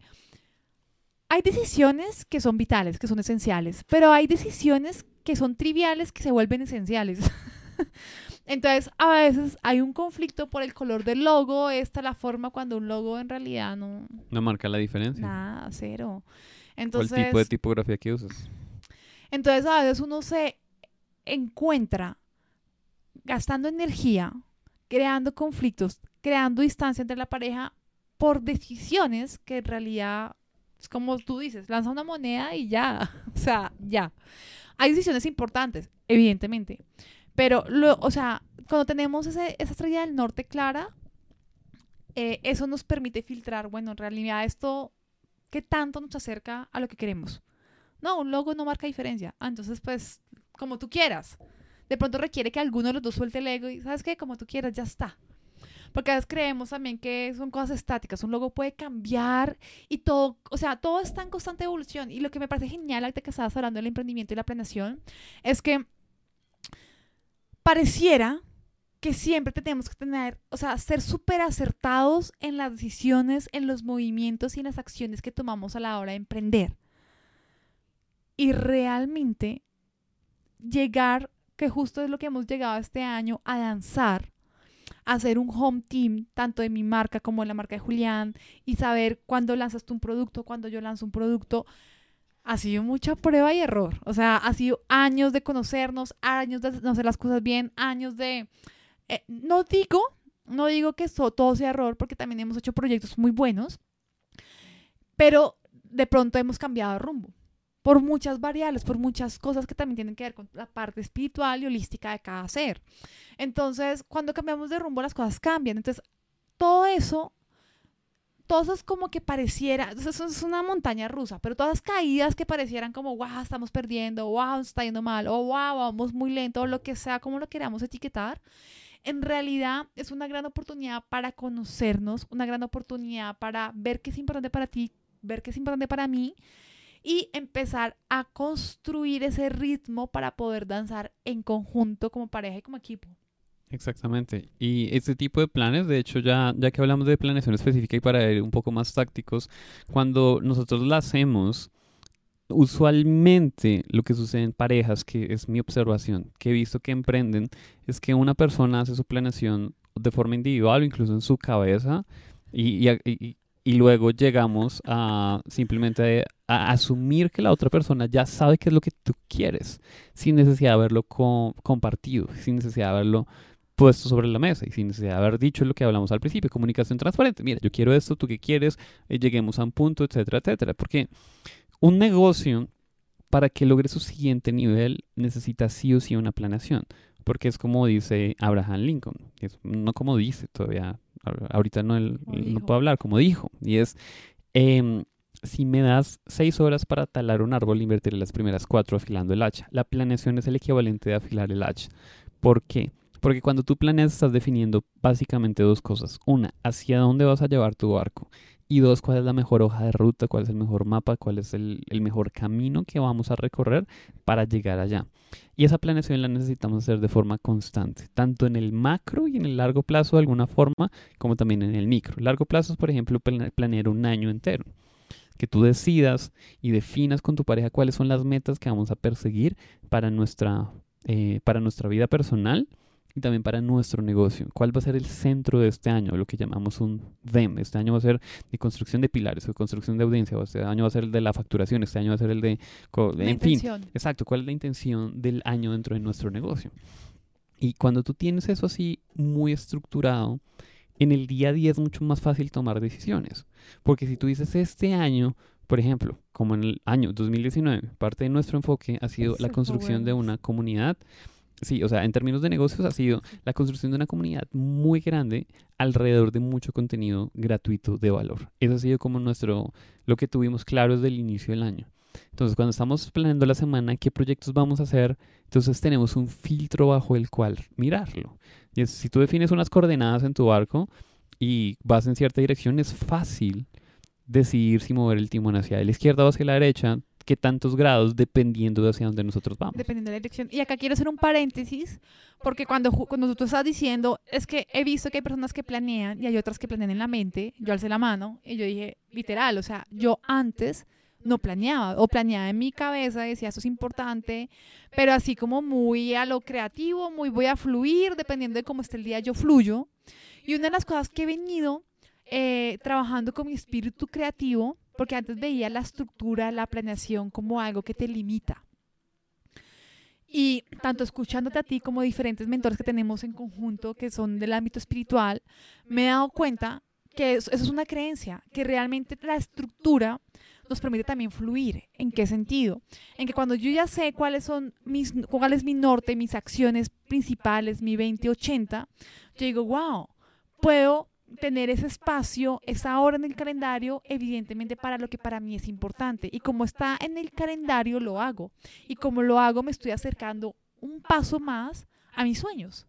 [SPEAKER 2] hay decisiones que son vitales, que son esenciales, pero hay decisiones que son triviales que se vuelven esenciales. Entonces, a veces hay un conflicto por el color del logo, esta la forma cuando un logo en realidad no...
[SPEAKER 1] No marca la diferencia.
[SPEAKER 2] Nada, cero. Entonces,
[SPEAKER 1] o el tipo de tipografía que usas.
[SPEAKER 2] Entonces, a veces uno se encuentra gastando energía, creando conflictos, creando distancia entre la pareja por decisiones que en realidad es como tú dices, lanza una moneda y ya. O sea, ya. Hay decisiones importantes, evidentemente. Pero, lo, o sea, cuando tenemos esa estrella del norte clara, eh, eso nos permite filtrar, bueno, en realidad esto, ¿qué tanto nos acerca a lo que queremos? No, un logo no marca diferencia. Ah, entonces, pues, como tú quieras. De pronto requiere que alguno de los dos suelte el ego y, ¿sabes qué? Como tú quieras, ya está. Porque a veces creemos también que son cosas estáticas, un logo puede cambiar y todo, o sea, todo está en constante evolución. Y lo que me parece genial ahorita que estabas hablando del emprendimiento y la planeación es que pareciera que siempre tenemos que tener, o sea, ser súper acertados en las decisiones, en los movimientos y en las acciones que tomamos a la hora de emprender. Y realmente llegar, que justo es lo que hemos llegado este año, a lanzar hacer un home team, tanto de mi marca como de la marca de Julián, y saber cuándo lanzas tú un producto, cuándo yo lanzo un producto, ha sido mucha prueba y error. O sea, ha sido años de conocernos, años de no hacer las cosas bien, años de... Eh, no digo, no digo que todo sea error, porque también hemos hecho proyectos muy buenos, pero de pronto hemos cambiado de rumbo por muchas variables, por muchas cosas que también tienen que ver con la parte espiritual y holística de cada ser. Entonces, cuando cambiamos de rumbo, las cosas cambian. Entonces, todo eso, todo es como que pareciera, eso es una montaña rusa, pero todas las caídas que parecieran como, wow, estamos perdiendo, wow, está yendo mal, o wow, vamos muy lento, o lo que sea, como lo queramos etiquetar, en realidad es una gran oportunidad para conocernos, una gran oportunidad para ver qué es importante para ti, ver qué es importante para mí y empezar a construir ese ritmo para poder danzar en conjunto como pareja y como equipo.
[SPEAKER 1] Exactamente. Y este tipo de planes, de hecho, ya, ya que hablamos de planeación específica y para ir un poco más tácticos, cuando nosotros la hacemos, usualmente lo que sucede en parejas, que es mi observación, que he visto que emprenden, es que una persona hace su planeación de forma individual o incluso en su cabeza y, y, y luego llegamos a simplemente a asumir que la otra persona ya sabe qué es lo que tú quieres, sin necesidad de haberlo compartido, sin necesidad de haberlo puesto sobre la mesa y sin necesidad de haber dicho lo que hablamos al principio, comunicación transparente. Mira, yo quiero esto, tú qué quieres, eh, lleguemos a un punto, etcétera, etcétera. Porque un negocio, para que logre su siguiente nivel, necesita sí o sí una planeación. Porque es como dice Abraham Lincoln, no como dice todavía, ahorita no, no puedo hablar, como dijo, y es, em, si me das seis horas para talar un árbol, invertiré las primeras cuatro afilando el hacha. La planeación es el equivalente de afilar el hacha. ¿Por qué? Porque cuando tú planeas estás definiendo básicamente dos cosas. Una, hacia dónde vas a llevar tu barco. Y dos, cuál es la mejor hoja de ruta, cuál es el mejor mapa, cuál es el, el mejor camino que vamos a recorrer para llegar allá. Y esa planeación la necesitamos hacer de forma constante, tanto en el macro y en el largo plazo de alguna forma, como también en el micro. Largo plazo es, por ejemplo, planear un año entero que tú decidas y definas con tu pareja cuáles son las metas que vamos a perseguir para nuestra, eh, para nuestra vida personal y también para nuestro negocio. ¿Cuál va a ser el centro de este año? Lo que llamamos un DEM. Este año va a ser de construcción de pilares, de construcción de audiencia. Este año va a ser el de la facturación. Este año va a ser el de... en fin, exacto. ¿Cuál es la intención del año dentro de nuestro negocio? Y cuando tú tienes eso así muy estructurado, en el día a día es mucho más fácil tomar decisiones. Porque si tú dices este año, por ejemplo, como en el año 2019, parte de nuestro enfoque ha sido la construcción de una comunidad Sí, o sea, en términos de negocios ha sido la construcción de una comunidad muy grande alrededor de mucho contenido gratuito de valor. Eso ha sido como nuestro, lo que tuvimos claro desde el inicio del año. Entonces, cuando estamos planeando la semana, qué proyectos vamos a hacer, entonces tenemos un filtro bajo el cual mirarlo. Y si tú defines unas coordenadas en tu barco y vas en cierta dirección, es fácil decidir si mover el timón hacia la izquierda o hacia la derecha, qué tantos grados dependiendo de hacia dónde nosotros vamos.
[SPEAKER 2] Dependiendo de la dirección. Y acá quiero hacer un paréntesis, porque cuando, cuando tú estás diciendo, es que he visto que hay personas que planean y hay otras que planean en la mente, yo alcé la mano y yo dije, literal, o sea, yo antes no planeaba o planeaba en mi cabeza, decía, esto es importante, pero así como muy a lo creativo, muy voy a fluir, dependiendo de cómo esté el día, yo fluyo. Y una de las cosas que he venido eh, trabajando con mi espíritu creativo porque antes veía la estructura, la planeación como algo que te limita. Y tanto escuchándote a ti como diferentes mentores que tenemos en conjunto que son del ámbito espiritual, me he dado cuenta que eso, es una creencia, que realmente la estructura nos permite también fluir. ¿En qué sentido? En que cuando yo ya sé cuáles son mis, cuál es mi norte, mis acciones principales, mi 2080, yo digo, wow, puedo tener ese espacio, esa hora en el calendario, evidentemente para lo que para mí es importante. Y como está en el calendario, lo hago. Y como lo hago, me estoy acercando un paso más a mis sueños.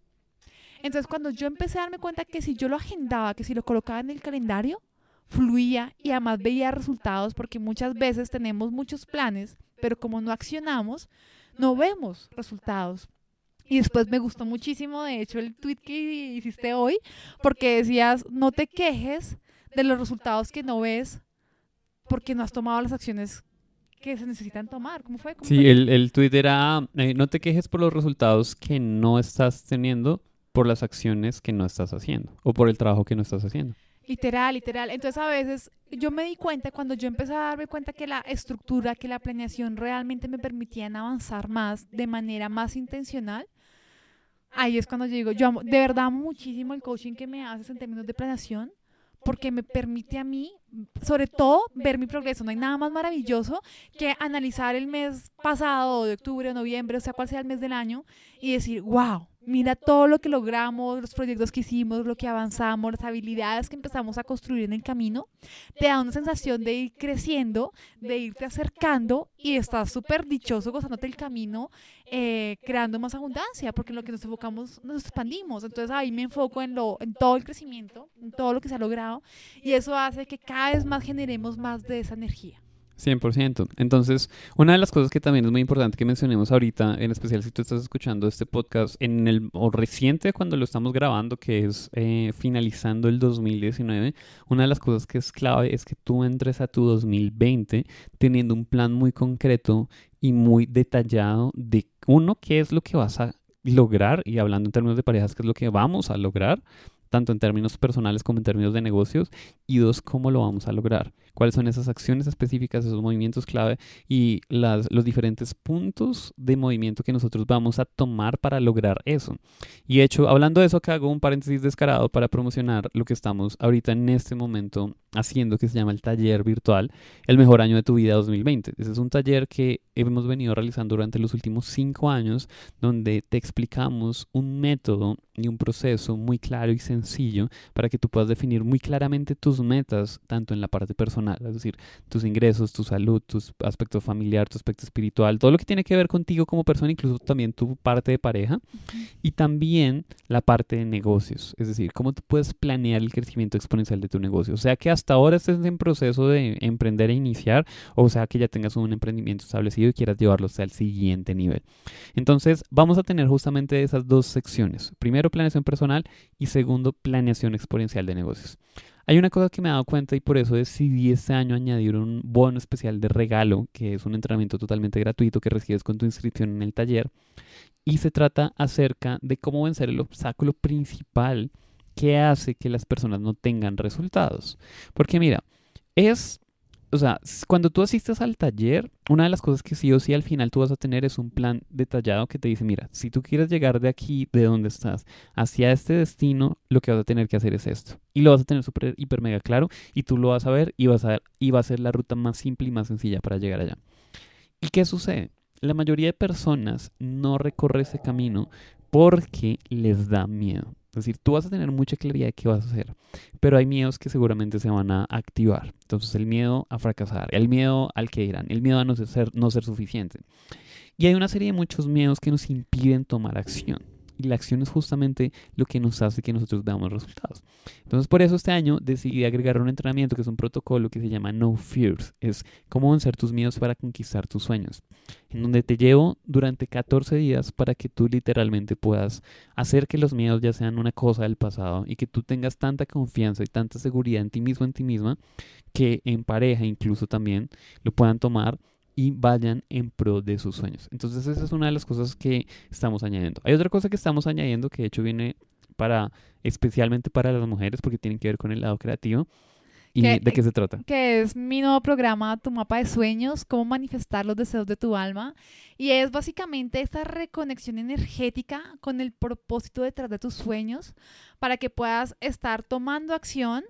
[SPEAKER 2] Entonces, cuando yo empecé a darme cuenta que si yo lo agendaba, que si lo colocaba en el calendario, fluía y además veía resultados, porque muchas veces tenemos muchos planes, pero como no accionamos, no vemos resultados. Y después me gustó muchísimo, de hecho, el tweet que hiciste hoy, porque decías, no te quejes de los resultados que no ves porque no has tomado las acciones que se necesitan tomar. ¿Cómo fue?
[SPEAKER 1] sí, El, el tweet era, eh, no te quejes por los resultados que no estás teniendo por las acciones que no estás haciendo o por el trabajo que no estás haciendo.
[SPEAKER 2] Literal, literal. Entonces a veces yo me di cuenta cuando yo empecé a darme cuenta que la estructura, que la planeación realmente me permitían avanzar más de manera más intencional ahí es cuando yo digo, yo amo, de verdad muchísimo el coaching que me haces en términos de planeación, porque me permite a mí, sobre todo, ver mi progreso. No hay nada más maravilloso que analizar el mes pasado, de octubre noviembre, o sea, cuál sea el mes del año, y decir, wow, mira todo lo que logramos, los proyectos que hicimos, lo que avanzamos, las habilidades que empezamos a construir en el camino, te da una sensación de ir creciendo, de irte acercando y estás súper dichoso gozándote el camino, eh, creando más abundancia, porque lo que nos enfocamos nos expandimos. Entonces ahí me enfoco en, lo, en todo el crecimiento, en todo lo que se ha logrado y eso hace que cada vez más generemos más de esa energía.
[SPEAKER 1] 100%. Entonces, una de las cosas que también es muy importante que mencionemos ahorita, en especial si tú estás escuchando este podcast en el o reciente cuando lo estamos grabando, que es eh, finalizando el 2019, una de las cosas que es clave es que tú entres a tu 2020 teniendo un plan muy concreto y muy detallado de uno, qué es lo que vas a lograr y hablando en términos de parejas, qué es lo que vamos a lograr tanto en términos personales como en términos de negocios, y dos, cómo lo vamos a lograr, cuáles son esas acciones específicas, esos movimientos clave y las, los diferentes puntos de movimiento que nosotros vamos a tomar para lograr eso. Y de hecho, hablando de eso, acá hago un paréntesis descarado para promocionar lo que estamos ahorita en este momento haciendo, que se llama el taller virtual, el mejor año de tu vida 2020. Ese es un taller que hemos venido realizando durante los últimos cinco años, donde te explicamos un método y un proceso muy claro y sencillo para que tú puedas definir muy claramente tus metas, tanto en la parte personal, es decir, tus ingresos, tu salud, tu aspecto familiar, tu aspecto espiritual, todo lo que tiene que ver contigo como persona, incluso también tu parte de pareja, y también la parte de negocios, es decir, cómo tú puedes planear el crecimiento exponencial de tu negocio. O sea que hasta ahora estés en proceso de emprender e iniciar, o sea que ya tengas un emprendimiento establecido y quieras llevarlo hasta el siguiente nivel. Entonces, vamos a tener justamente esas dos secciones. Primero, planeación personal y segundo, planeación exponencial de negocios. Hay una cosa que me he dado cuenta y por eso decidí este año añadir un bono especial de regalo, que es un entrenamiento totalmente gratuito que recibes con tu inscripción en el taller. Y se trata acerca de cómo vencer el obstáculo principal que hace que las personas no tengan resultados. Porque mira, es o sea, cuando tú asistes al taller, una de las cosas que sí o sí al final tú vas a tener es un plan detallado que te dice, mira, si tú quieres llegar de aquí, de donde estás, hacia este destino, lo que vas a tener que hacer es esto. Y lo vas a tener súper, hiper, mega claro y tú lo vas a ver y, vas a y va a ser la ruta más simple y más sencilla para llegar allá. ¿Y qué sucede? La mayoría de personas no recorre ese camino porque les da miedo. Es decir, tú vas a tener mucha claridad de qué vas a hacer, pero hay miedos que seguramente se van a activar. Entonces, el miedo a fracasar, el miedo al que irán, el miedo a no ser, no ser suficiente. Y hay una serie de muchos miedos que nos impiden tomar acción. Y la acción es justamente lo que nos hace que nosotros veamos resultados. Entonces, por eso este año decidí agregar un entrenamiento que es un protocolo que se llama No Fears. Es cómo vencer tus miedos para conquistar tus sueños. En donde te llevo durante 14 días para que tú literalmente puedas hacer que los miedos ya sean una cosa del pasado y que tú tengas tanta confianza y tanta seguridad en ti mismo, en ti misma, que en pareja incluso también lo puedan tomar y vayan en pro de sus sueños. Entonces esa es una de las cosas que estamos añadiendo. Hay otra cosa que estamos añadiendo que de hecho viene para especialmente para las mujeres porque tienen que ver con el lado creativo. ¿Y de qué se trata?
[SPEAKER 2] Que es mi nuevo programa, Tu Mapa de Sueños, cómo manifestar los deseos de tu alma. Y es básicamente esta reconexión energética con el propósito detrás de tus sueños para que puedas estar tomando acción.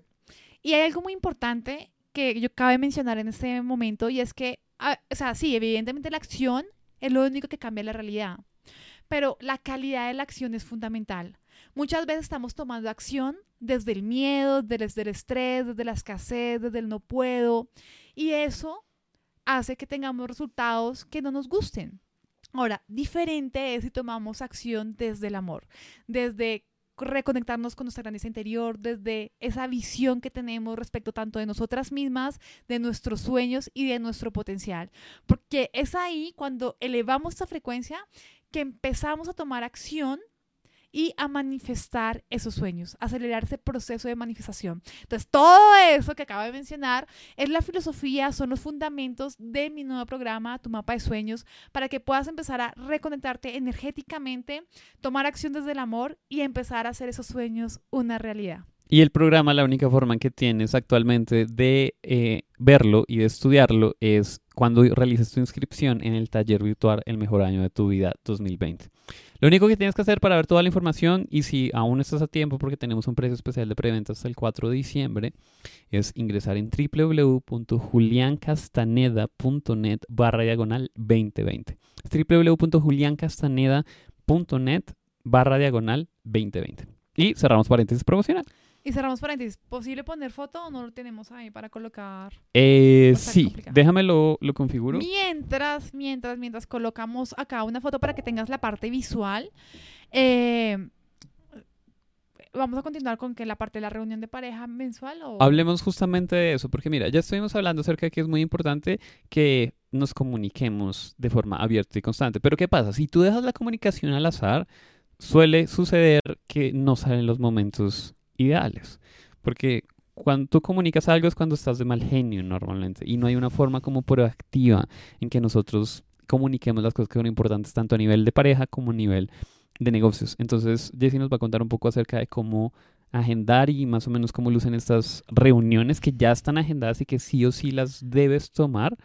[SPEAKER 2] Y hay algo muy importante que yo cabe mencionar en este momento y es que o sea, sí, evidentemente la acción es lo único que cambia la realidad, pero la calidad de la acción es fundamental. Muchas veces estamos tomando acción desde el miedo, desde el estrés, desde la escasez, desde el no puedo, y eso hace que tengamos resultados que no nos gusten. Ahora, diferente es si tomamos acción desde el amor, desde reconectarnos con nuestra grandeza interior, desde esa visión que tenemos respecto tanto de nosotras mismas, de nuestros sueños y de nuestro potencial. Porque es ahí cuando elevamos esta frecuencia que empezamos a tomar acción y a manifestar esos sueños, acelerar ese proceso de manifestación. Entonces, todo eso que acabo de mencionar es la filosofía, son los fundamentos de mi nuevo programa, Tu Mapa de Sueños, para que puedas empezar a reconectarte energéticamente, tomar acción desde el amor y empezar a hacer esos sueños una realidad.
[SPEAKER 1] Y el programa, la única forma que tienes actualmente de eh, verlo y de estudiarlo es cuando realices tu inscripción en el taller virtual El Mejor Año de tu Vida 2020. Lo único que tienes que hacer para ver toda la información y si aún estás a tiempo porque tenemos un precio especial de preventa hasta el 4 de diciembre es ingresar en www.juliancastaneda.net barra diagonal 2020. www.juliancastaneda.net barra diagonal 2020. Y cerramos paréntesis promocional.
[SPEAKER 2] Y cerramos paréntesis. ¿Posible poner foto o no lo tenemos ahí para colocar?
[SPEAKER 1] Eh, sí, déjame lo, lo, configuro.
[SPEAKER 2] Mientras, mientras, mientras colocamos acá una foto para que tengas la parte visual. Eh, vamos a continuar con que la parte de la reunión de pareja mensual o...
[SPEAKER 1] Hablemos justamente de eso, porque mira, ya estuvimos hablando acerca de que es muy importante que nos comuniquemos de forma abierta y constante. Pero ¿qué pasa? Si tú dejas la comunicación al azar, suele suceder que no salen los momentos ideales. Porque cuando tú comunicas algo es cuando estás de mal genio normalmente. Y no hay una forma como proactiva en que nosotros comuniquemos las cosas que son importantes tanto a nivel de pareja como a nivel de negocios. Entonces, Jessie nos va a contar un poco acerca de cómo agendar y más o menos cómo lucen estas reuniones que ya están agendadas y que sí o sí las debes tomar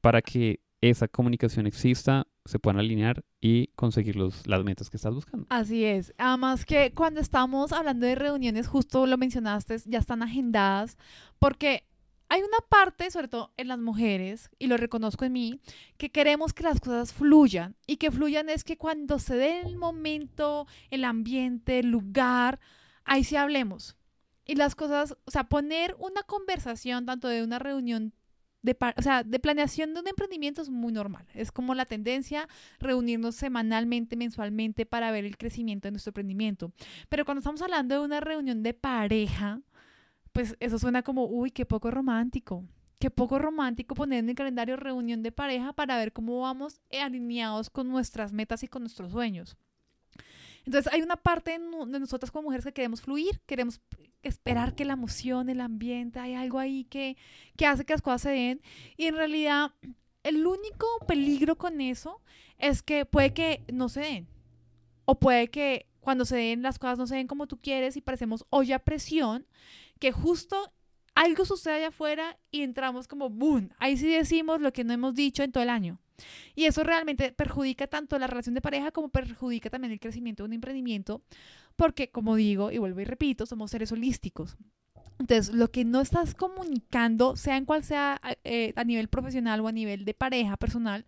[SPEAKER 1] para que esa comunicación exista, se puedan alinear y conseguir los, las metas que estás buscando.
[SPEAKER 2] Así es. Además que cuando estamos hablando de reuniones, justo lo mencionaste, ya están agendadas, porque hay una parte, sobre todo en las mujeres, y lo reconozco en mí, que queremos que las cosas fluyan. Y que fluyan es que cuando se dé el momento, el ambiente, el lugar, ahí sí hablemos. Y las cosas, o sea, poner una conversación, tanto de una reunión de, o sea, de planeación de un emprendimiento es muy normal. Es como la tendencia reunirnos semanalmente, mensualmente para ver el crecimiento de nuestro emprendimiento. Pero cuando estamos hablando de una reunión de pareja, pues eso suena como, uy, qué poco romántico. Qué poco romántico poner en el calendario reunión de pareja para ver cómo vamos alineados con nuestras metas y con nuestros sueños. Entonces hay una parte de nosotras como mujeres que queremos fluir, queremos esperar que la emoción, el ambiente, hay algo ahí que, que hace que las cosas se den. Y en realidad el único peligro con eso es que puede que no se den. O puede que cuando se den las cosas no se den como tú quieres y parecemos olla presión, que justo algo sucede allá afuera y entramos como boom. Ahí sí decimos lo que no hemos dicho en todo el año. Y eso realmente perjudica tanto la relación de pareja como perjudica también el crecimiento de un emprendimiento, porque como digo y vuelvo y repito, somos seres holísticos. Entonces, lo que no estás comunicando, sea en cual sea eh, a nivel profesional o a nivel de pareja personal,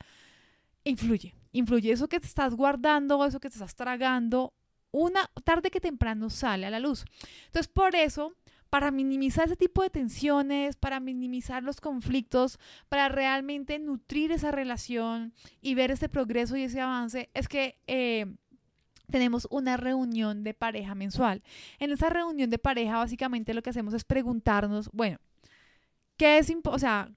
[SPEAKER 2] influye. Influye eso que te estás guardando, eso que te estás tragando, una tarde que temprano sale a la luz. Entonces, por eso para minimizar ese tipo de tensiones, para minimizar los conflictos, para realmente nutrir esa relación y ver ese progreso y ese avance, es que eh, tenemos una reunión de pareja mensual. En esa reunión de pareja, básicamente lo que hacemos es preguntarnos, bueno, ¿qué es, o sea,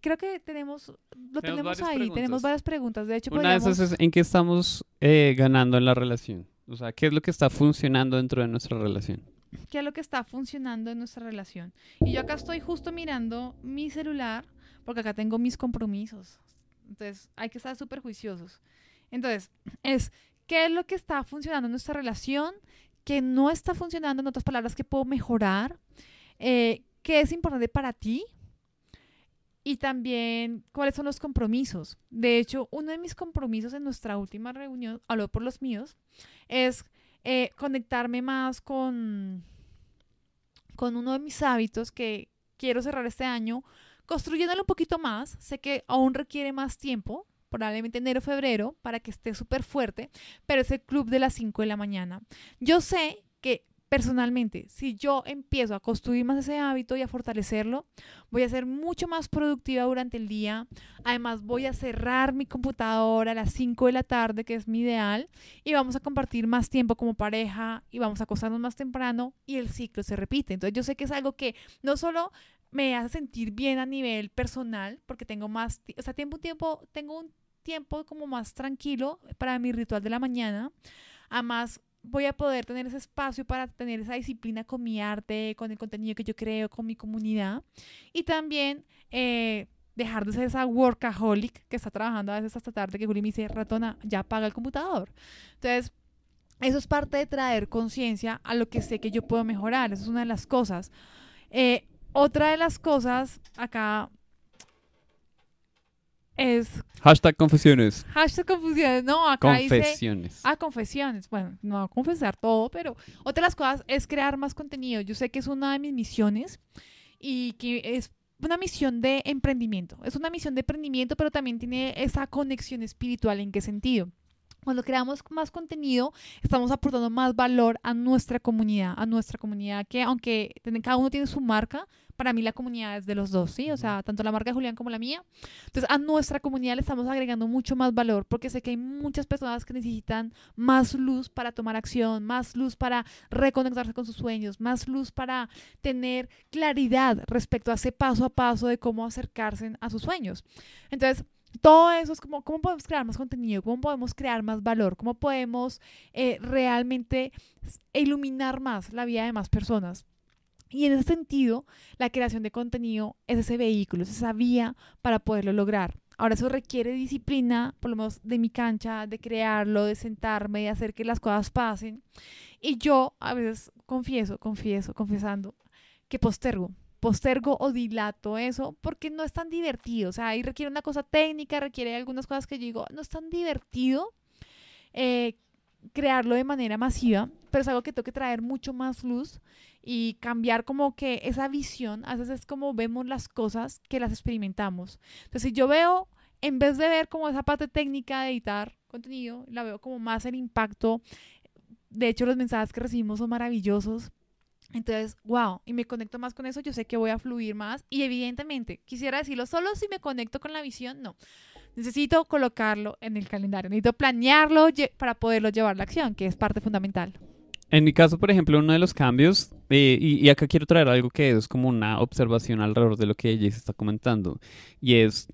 [SPEAKER 2] creo que tenemos, lo tenemos, ahí, tenemos varias preguntas. De hecho,
[SPEAKER 1] una de esas es en qué estamos eh, ganando en la relación. O sea, ¿qué es lo que está funcionando dentro de nuestra relación?
[SPEAKER 2] Qué es lo que está funcionando en nuestra relación. Y yo acá estoy justo mirando mi celular, porque acá tengo mis compromisos. Entonces, hay que estar súper juiciosos. Entonces, es, ¿qué es lo que está funcionando en nuestra relación? ¿Qué no está funcionando? En otras palabras, ¿qué puedo mejorar? Eh, ¿Qué es importante para ti? Y también, ¿cuáles son los compromisos? De hecho, uno de mis compromisos en nuestra última reunión, hablo por los míos, es eh, conectarme más con, con uno de mis hábitos que quiero cerrar este año, construyéndolo un poquito más. Sé que aún requiere más tiempo, probablemente enero, febrero, para que esté súper fuerte, pero es el club de las 5 de la mañana. Yo sé que personalmente, si yo empiezo a construir más ese hábito y a fortalecerlo, voy a ser mucho más productiva durante el día. Además, voy a cerrar mi computadora a las 5 de la tarde, que es mi ideal, y vamos a compartir más tiempo como pareja y vamos a acostarnos más temprano y el ciclo se repite. Entonces, yo sé que es algo que no solo me hace sentir bien a nivel personal, porque tengo más, o sea, tiempo, tiempo, tengo un tiempo como más tranquilo para mi ritual de la mañana. Además, voy a poder tener ese espacio para tener esa disciplina con mi arte, con el contenido que yo creo, con mi comunidad. Y también eh, dejar de ser esa workaholic que está trabajando a veces hasta tarde, que Juli me dice, ratona, ya paga el computador. Entonces, eso es parte de traer conciencia a lo que sé que yo puedo mejorar. Eso es una de las cosas. Eh, otra de las cosas, acá es...
[SPEAKER 1] Hashtag confesiones.
[SPEAKER 2] Hashtag confesiones, no, acá
[SPEAKER 1] confesiones.
[SPEAKER 2] ah, confesiones. Bueno, no a confesar todo, pero otra de las cosas es crear más contenido. Yo sé que es una de mis misiones y que es una misión de emprendimiento. Es una misión de emprendimiento, pero también tiene esa conexión espiritual. ¿En qué sentido? Cuando creamos más contenido, estamos aportando más valor a nuestra comunidad, a nuestra comunidad que aunque cada uno tiene su marca, para mí la comunidad es de los dos, ¿sí? O sea, tanto la marca de Julián como la mía. Entonces, a nuestra comunidad le estamos agregando mucho más valor porque sé que hay muchas personas que necesitan más luz para tomar acción, más luz para reconectarse con sus sueños, más luz para tener claridad respecto a ese paso a paso de cómo acercarse a sus sueños. Entonces, todo eso es como cómo podemos crear más contenido, cómo podemos crear más valor, cómo podemos eh, realmente iluminar más la vida de más personas. Y en ese sentido, la creación de contenido es ese vehículo, es esa vía para poderlo lograr. Ahora eso requiere disciplina, por lo menos de mi cancha, de crearlo, de sentarme, de hacer que las cosas pasen. Y yo a veces confieso, confieso, confesando, que postergo, postergo o dilato eso porque no es tan divertido. O sea, ahí requiere una cosa técnica, requiere algunas cosas que yo digo, no es tan divertido. Eh, crearlo de manera masiva, pero es algo que tengo que traer mucho más luz y cambiar como que esa visión, a veces es como vemos las cosas que las experimentamos. Entonces, si yo veo, en vez de ver como esa parte técnica de editar contenido, la veo como más el impacto. De hecho, los mensajes que recibimos son maravillosos. Entonces, wow, y me conecto más con eso, yo sé que voy a fluir más. Y evidentemente, quisiera decirlo, solo si me conecto con la visión, no. Necesito colocarlo en el calendario, necesito planearlo para poderlo llevar a la acción, que es parte fundamental.
[SPEAKER 1] En mi caso, por ejemplo, uno de los cambios, eh, y, acá quiero traer algo que es como una observación alrededor de lo que ella está comentando, y es,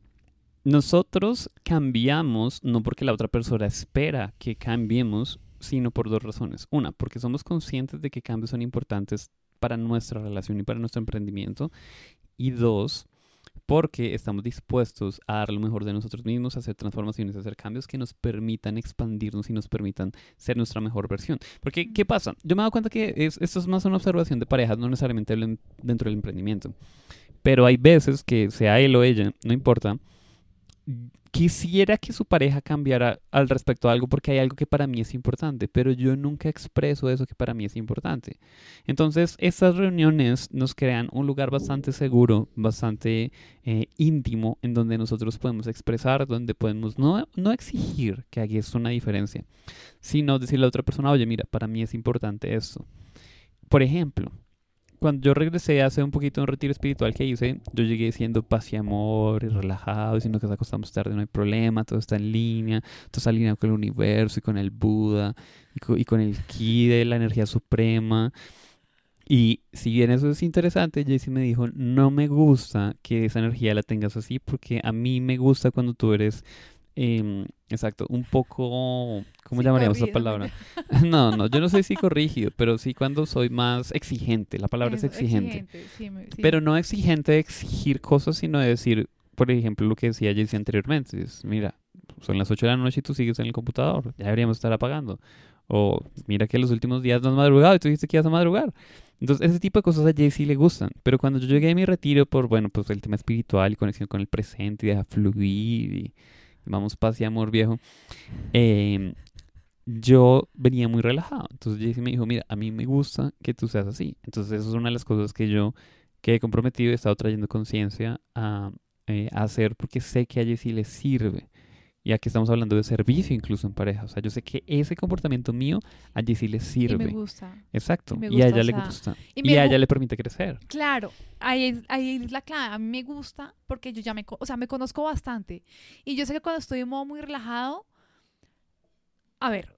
[SPEAKER 1] nosotros cambiamos no porque la otra persona espera que cambiemos, sino por dos razones. Una, porque somos conscientes de que cambios son importantes para nuestra relación y para nuestro emprendimiento. Y dos, porque estamos dispuestos a dar lo mejor de nosotros mismos, a hacer transformaciones, a hacer cambios que nos permitan expandirnos y nos permitan ser nuestra mejor versión. Porque, ¿qué pasa? Yo me he dado cuenta que esto es más una observación de parejas, no necesariamente dentro del emprendimiento. Pero hay veces que sea él o ella, no importa, quisiera que su pareja cambiara al respecto a algo porque hay algo que para mí es importante, pero yo nunca expreso eso que para mí es importante. Entonces, estas reuniones nos crean un lugar bastante seguro, bastante eh, íntimo, en donde nosotros podemos expresar, donde podemos no, no exigir que aquí es una diferencia, sino decirle a otra persona, oye, mira, para mí es importante esto. Por ejemplo, cuando yo regresé hace un poquito un retiro espiritual que hice, yo llegué siendo paz y amor y relajado, diciendo que nos acostamos tarde, no hay problema, todo está en línea, todo está alineado con el universo y con el Buda y con, el ki de la energía suprema. Y si bien eso es interesante, Jaycee me dijo, no me gusta que esa energía la tengas así porque a mí me gusta cuando tú eres Em, exacto, un poco, ¿cómo llamaríamos esa palabra? no, no, yo no soy psicorrígido, pero sí cuando soy más exigente, la palabra es exigente. Pero no exigente de exigir cosas, sino de decir, por ejemplo, lo que decía Jesse anteriormente, es, mira, son las 8 de la noche y tú sigues en el computador, ya deberíamos estar apagando. O mira que los últimos días no has madrugado y tú dijiste que ibas a madrugar. Entonces, ese tipo de cosas a Jesse le gustan. Pero cuando yo llegué a mi retiro por, bueno, pues el tema espiritual y conexión con el presente y dejar fluir y vamos paz y amor viejo, em, yo venía muy relajado. Entonces Jesse me dijo, mira, a mí me gusta que tú seas así. Entonces eso es una de las cosas que yo que he comprometido y he estado trayendo conciencia a, eh, a, hacer porque sé que a Jesse le sirve. Y aquí estamos hablando de servicio incluso en pareja. O sea, yo sé que ese comportamiento mío a Jessie le sirve. Y
[SPEAKER 2] me gusta.
[SPEAKER 1] Exacto. Y, a ella le gusta. Y, a ella le permite crecer.
[SPEAKER 2] Claro. Ahí, ahí es la clave. A mí me gusta porque yo ya me, o sea, me conozco bastante. Y yo sé que cuando estoy en modo muy relajado, a ver,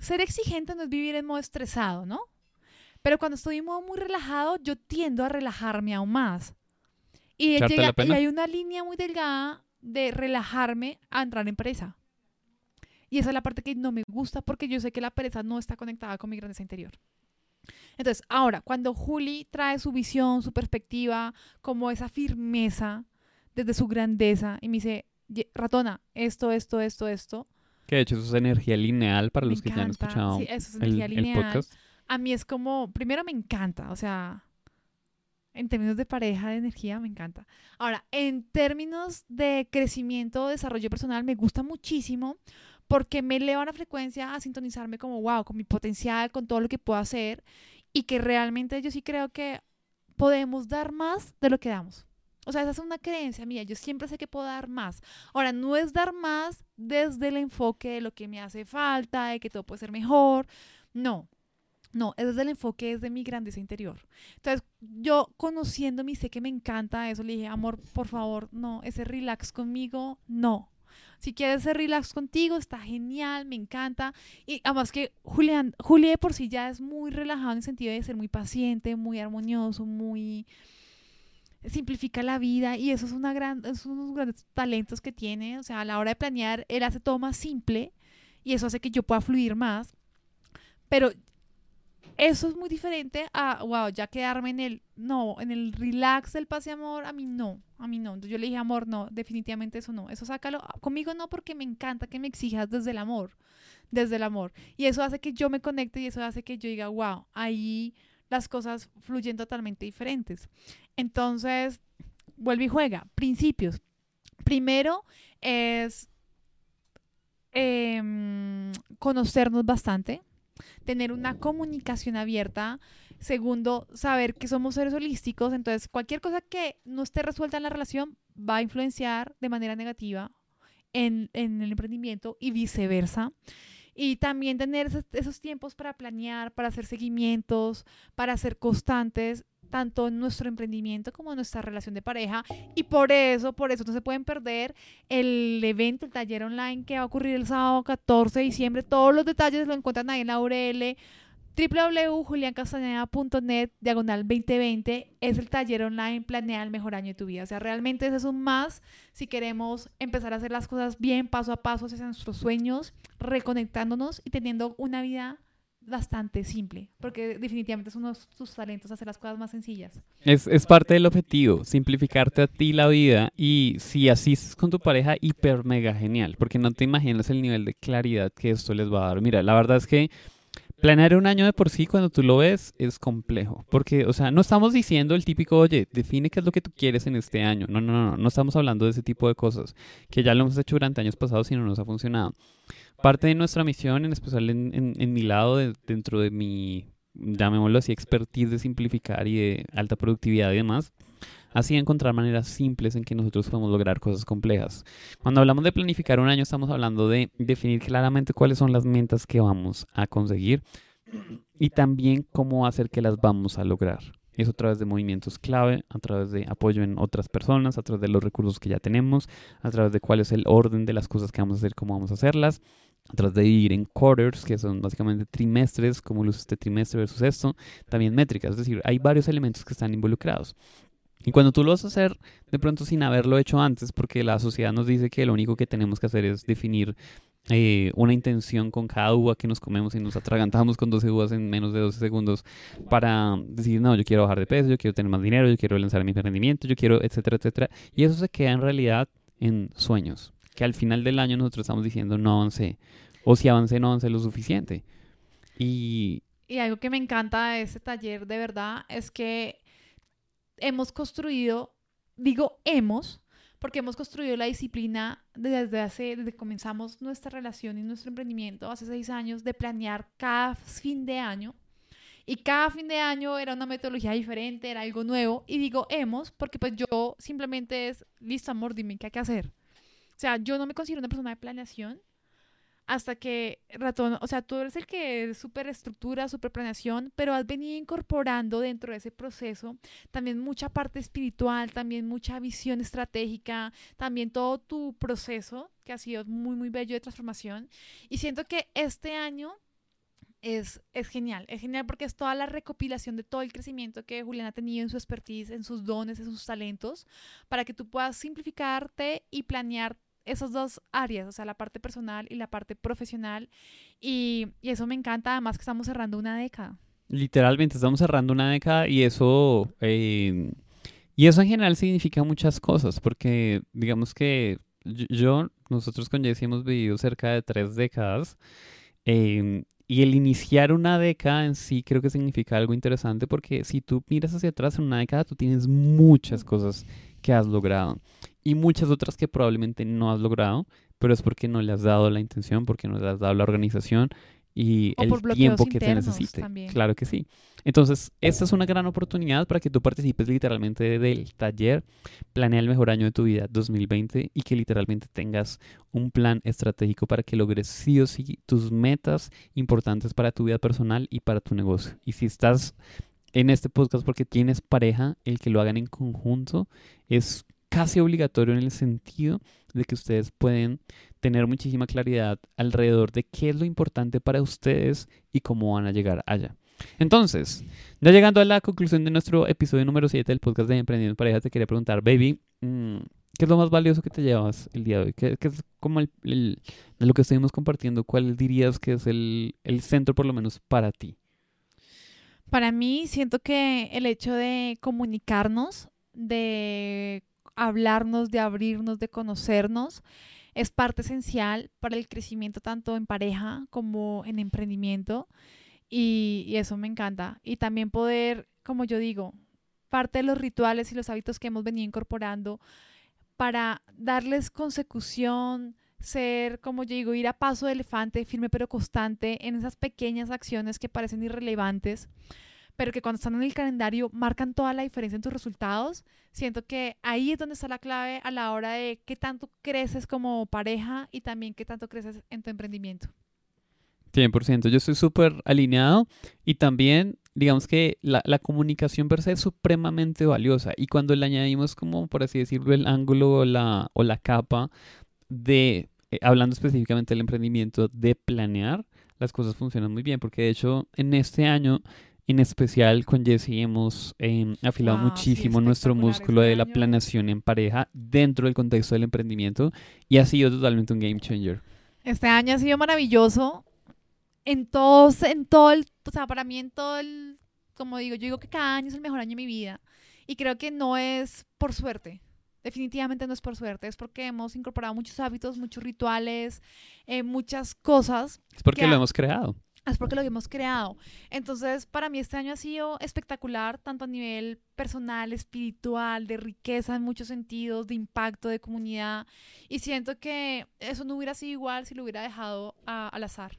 [SPEAKER 2] ser exigente no es vivir en modo estresado, ¿no? Pero cuando estoy en modo muy relajado, yo tiendo a relajarme aún más. Y, llega, y hay una línea muy delgada de relajarme a entrar en pereza. Y esa es la parte que no me gusta porque yo sé que la pereza no está conectada con mi grandeza interior. Entonces, ahora, cuando Juli trae su visión, su perspectiva, como esa firmeza desde su grandeza y me dice, ratona, esto, esto, esto, esto.
[SPEAKER 1] Que de hecho eso es energía lineal para los que ya han escuchado el podcast.
[SPEAKER 2] A mí es como, primero me encanta, o sea, en términos de pareja, de energía, me encanta. Ahora, en términos de crecimiento, desarrollo personal, me gusta muchísimo porque me eleva la frecuencia a sintonizarme como, wow, con mi potencial, con todo lo que puedo hacer y que realmente yo sí creo que podemos dar más de lo que damos. O sea, esa es una creencia mía. Yo siempre sé que puedo dar más. Ahora, no es dar más desde el enfoque de lo que me hace falta, de que todo puede ser mejor. No, no, es desde el enfoque, es de mi grandeza interior. Entonces, yo conociéndome, sé que me encanta eso, le dije, amor, por favor, no, ese relax conmigo, no. Si quieres ser relax contigo, está genial, me encanta. Y además que Julián, Julián por sí ya es muy relajado en el sentido de ser muy paciente, muy armonioso, muy simplifica la vida y eso es una gran es uno de los grandes talentos que tiene, o sea, a la hora de planear él hace todo más simple y eso hace que yo pueda fluir más. Pero eso es muy diferente a, wow, ya quedarme en el, no, en el relax del pase amor, a mí no, a mí no. Entonces yo le dije, amor, no, definitivamente eso no, eso sácalo. Conmigo no, porque me encanta que me exijas desde el amor, desde el amor. Y eso hace que yo me conecte y eso hace que yo diga, wow, ahí las cosas fluyen totalmente diferentes. Entonces, vuelve y juega. Principios. Primero es em, conocernos bastante, tener una comunicación abierta. Segundo, saber que somos seres holísticos, entonces cualquier cosa que no esté resuelta en la relación va a influenciar de manera negativa en, en el emprendimiento y viceversa. Y también tener esos, esos tiempos para planear, para hacer seguimientos, para ser constantes tanto en nuestro emprendimiento como en nuestra relación de pareja. Y por eso, por eso no se pueden perder el evento, el taller online que va a ocurrir el sábado 14 de diciembre. Todos los detalles lo encuentran ahí en la URL www.juliancastañeda.net diagonal 2020 es el taller online Planea el mejor año de tu vida. O sea, realmente ese es un más si queremos empezar a hacer las cosas bien, paso a paso hacia nuestros sueños, reconectándonos y teniendo una vida bastante simple, porque definitivamente es uno de tus talentos hacer las cosas más sencillas.
[SPEAKER 1] Es, es parte del objetivo, simplificarte a ti la vida y si asistes con tu pareja, hiper mega genial, porque no te imaginas el nivel de claridad que esto les va a dar. Mira, la verdad es que Planear un año de por sí, cuando tú lo ves, es complejo. Porque, o sea, no estamos diciendo el típico, oye, define qué es lo que tú quieres en este año. No, no, no, no estamos hablando de ese tipo de cosas, que ya lo hemos hecho durante años pasados y no nos ha funcionado. Parte de nuestra misión, en especial en, mi lado, dentro de mi, llamémoslo así, expertise de simplificar y de alta productividad y demás, así encontrar maneras simples en que nosotros podemos lograr cosas complejas. Cuando hablamos de planificar un año, estamos hablando de definir claramente cuáles son las metas que vamos a conseguir y también cómo hacer que las vamos a lograr. Eso a través de movimientos clave, a través de apoyo en otras personas, a través de los recursos que ya tenemos, a través de cuál es el orden de las cosas que vamos a hacer, cómo vamos a hacerlas, a través de ir en quarters, que son básicamente trimestres, cómo luce este trimestre versus esto, también métricas, es decir, hay varios elementos que están involucrados. Y cuando tú lo vas a hacer de pronto sin haberlo hecho antes, porque la sociedad nos dice que lo único que tenemos que hacer es definir eh, una intención con cada uva que nos comemos y nos atragantamos con 12 uvas en menos de 12 segundos para decir, no, yo quiero bajar de peso, yo quiero tener más dinero, yo quiero lanzar mi emprendimiento, yo quiero, etcétera, etcétera. Y eso se queda en realidad en sueños, que al final del año nosotros estamos diciendo, no avancé, o si avancé, no avancé lo suficiente. Y...
[SPEAKER 2] Y algo que me encanta de ese taller de verdad es que hemos construido, digo hemos, porque hemos construido la disciplina desde hace, desde que comenzamos nuestra relación y nuestro emprendimiento hace seis años de planear cada fin de año. Y cada fin de año era una metodología diferente, era algo nuevo. Y digo hemos, porque pues yo simplemente es, listo amor, dime qué hay que hacer. O sea, yo no me considero una persona de planeación, hasta que ratón, o sea, tú eres el que es súper estructura, súper planeación, pero has venido incorporando dentro de ese proceso también mucha parte espiritual, también mucha visión estratégica, también todo tu proceso que ha sido muy, muy bello de transformación. Y siento que este año es, es, genial. Es genial porque es toda la recopilación de todo el crecimiento que Julián ha tenido en su expertise, en sus dones, en sus talentos, para que tú puedas simplificarte y planear esas dos áreas, o sea, la parte personal y la parte profesional. Y, eso me encanta, además que estamos cerrando una década.
[SPEAKER 1] Literalmente, estamos cerrando una década y eso... Eh, y eso en general significa muchas cosas, porque digamos que yo, nosotros con Jesse hemos vivido cerca de tres décadas. Em, y el iniciar una década en sí creo que significa algo interesante porque si tú miras hacia atrás en una década, tú tienes muchas cosas que has logrado y muchas otras que probablemente no has logrado, pero es porque no le has dado la intención, porque no le has dado la organización y el tiempo que se necesite. Claro que sí. Entonces, esta es una gran oportunidad para que tú participes literalmente del taller Planea el mejor año de tu vida 2020 y que literalmente tengas un plan estratégico para que logres sí o sí tus metas importantes para tu vida personal y para tu negocio. Y si estás en este podcast porque tienes pareja, el que lo hagan en conjunto es casi obligatorio en el sentido de que ustedes pueden tener muchísima claridad alrededor de qué es lo importante para ustedes y cómo van a llegar allá. Entonces, ya llegando a la conclusión de nuestro episodio número 7 del podcast de Emprendiendo en Pareja, te quería preguntar, baby, mm, ¿qué es lo más valioso que te llevas el día de hoy? ¿Qué, es como lo que estuvimos compartiendo? ¿Cuál dirías que es el, el centro, por lo menos, para ti?
[SPEAKER 2] Para mí, siento que el hecho de comunicarnos, de hablarnos, de abrirnos, de conocernos, es parte esencial para el crecimiento tanto en pareja como en emprendimiento. Y, eso me encanta. Y también poder, como yo digo, parte de los rituales y los hábitos que hemos venido incorporando para darles consecución, ser, como yo digo, ir a paso de elefante, firme pero constante en esas pequeñas acciones que parecen irrelevantes, pero que cuando están en el calendario marcan toda la diferencia en tus resultados. Siento que ahí es donde está la clave a la hora de qué tanto creces como pareja y también qué tanto creces en tu emprendimiento.
[SPEAKER 1] 100%, yo estoy súper alineado y también digamos que la, la, comunicación per se es supremamente valiosa y cuando le añadimos como por así decirlo el ángulo o la, o la capa de, eh, hablando específicamente del emprendimiento, de planear, las cosas funcionan muy bien porque de hecho en este año en especial con Jessie hemos em, afilado
[SPEAKER 2] Wow, sí,
[SPEAKER 1] muchísimo nuestro
[SPEAKER 2] espectacular
[SPEAKER 1] músculo
[SPEAKER 2] este
[SPEAKER 1] de la planeación en pareja dentro del contexto del emprendimiento y ha sido totalmente un game changer.
[SPEAKER 2] Este año ha sido maravilloso en todos, en todo el, o sea, para mí en todo el, como digo, yo digo que cada año es el mejor año de mi vida y creo que no es por suerte. Definitivamente no es por suerte, es porque hemos incorporado muchos hábitos, muchos rituales, eh, muchas cosas
[SPEAKER 1] Es porque
[SPEAKER 2] Que
[SPEAKER 1] lo
[SPEAKER 2] ha-
[SPEAKER 1] hemos creado.
[SPEAKER 2] Es porque lo hemos creado. Entonces, para mí este año ha sido espectacular, tanto a nivel personal, espiritual, de riqueza en muchos sentidos, de impacto, de comunidad. Y siento que eso no hubiera sido igual si lo hubiera dejado a- al azar.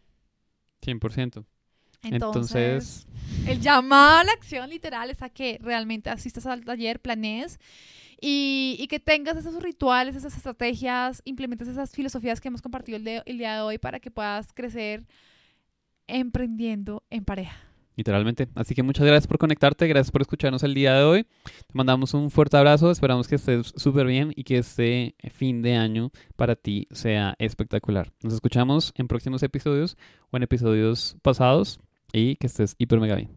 [SPEAKER 1] 100%.
[SPEAKER 2] Entonces,
[SPEAKER 1] Entonces,
[SPEAKER 2] el llamado a la acción literal es a que realmente asistas al taller, planees y, y que tengas esos rituales, esas estrategias, implementes esas filosofías que hemos compartido el, de- el día de hoy para que puedas crecer emprendiendo en pareja.
[SPEAKER 1] literalmente. Así que muchas gracias por conectarte, gracias por escucharnos el día de hoy. Te mandamos un fuerte abrazo, esperamos que estés súper bien y que este fin de año para ti sea espectacular. Nos escuchamos en próximos episodios o en episodios pasados y que estés hiper mega bien.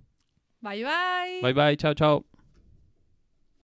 [SPEAKER 2] Bye bye.
[SPEAKER 1] Bye bye, chao, chao.